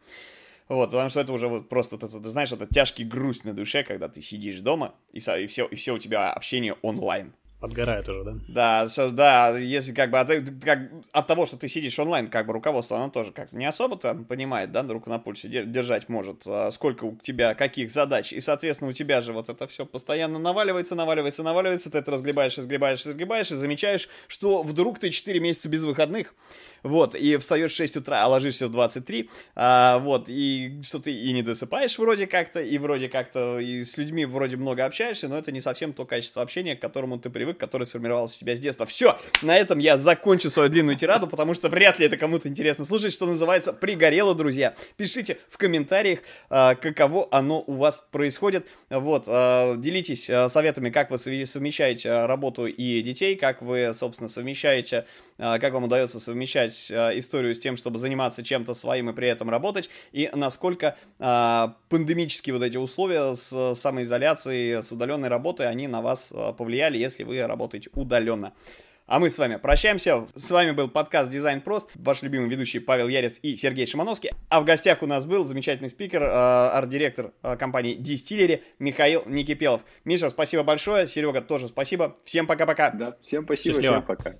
Вот, потому что это уже вот просто, ты, ты знаешь, это тяжкий грусть на душе, когда ты сидишь дома, и, и, все, и все у тебя общение онлайн. Подгорает уже, да? Да, что, да, если как бы от, как, от того, что ты сидишь онлайн, как бы руководство, оно тоже как не особо там понимает, да, руку на пульсе держать может, а сколько у тебя каких задач, и, соответственно, у тебя же вот это все постоянно наваливается, наваливается, наваливается, ты это разгребаешь, разгребаешь, разгребаешь, и замечаешь, что вдруг ты 4 месяца без выходных, вот, и встаешь в 6 утра, а ложишься в 23, а, вот, и что ты и не досыпаешь вроде как-то, и вроде как-то и с людьми вроде много общаешься, но это не совсем то качество общения, к которому ты привык, которое сформировалось у тебя с детства. Все, на этом я закончу свою длинную тираду, потому что вряд ли это кому-то интересно слушать, что называется, пригорело, друзья. Пишите в комментариях, а, каково оно у вас происходит, вот, а, делитесь а, советами, как вы совмещаете работу и детей, как вы, собственно, совмещаете, как вам удается совмещать совмещать э, историю с тем, чтобы заниматься чем-то своим и при этом работать, и насколько э, пандемические вот эти условия с самоизоляцией, с удаленной работой, они на вас э, повлияли, если вы работаете удаленно. А мы с вами прощаемся. С вами был подкаст «Дизайн прост». Ваш любимый ведущий Павел Ярец и Сергей Шимановский. А в гостях у нас был замечательный спикер, э, арт-директор э, компании Distillery Михаил Никипелов. Миша, спасибо большое. Серега, тоже спасибо. Всем пока-пока. Да, всем спасибо, Счастливо. всем пока.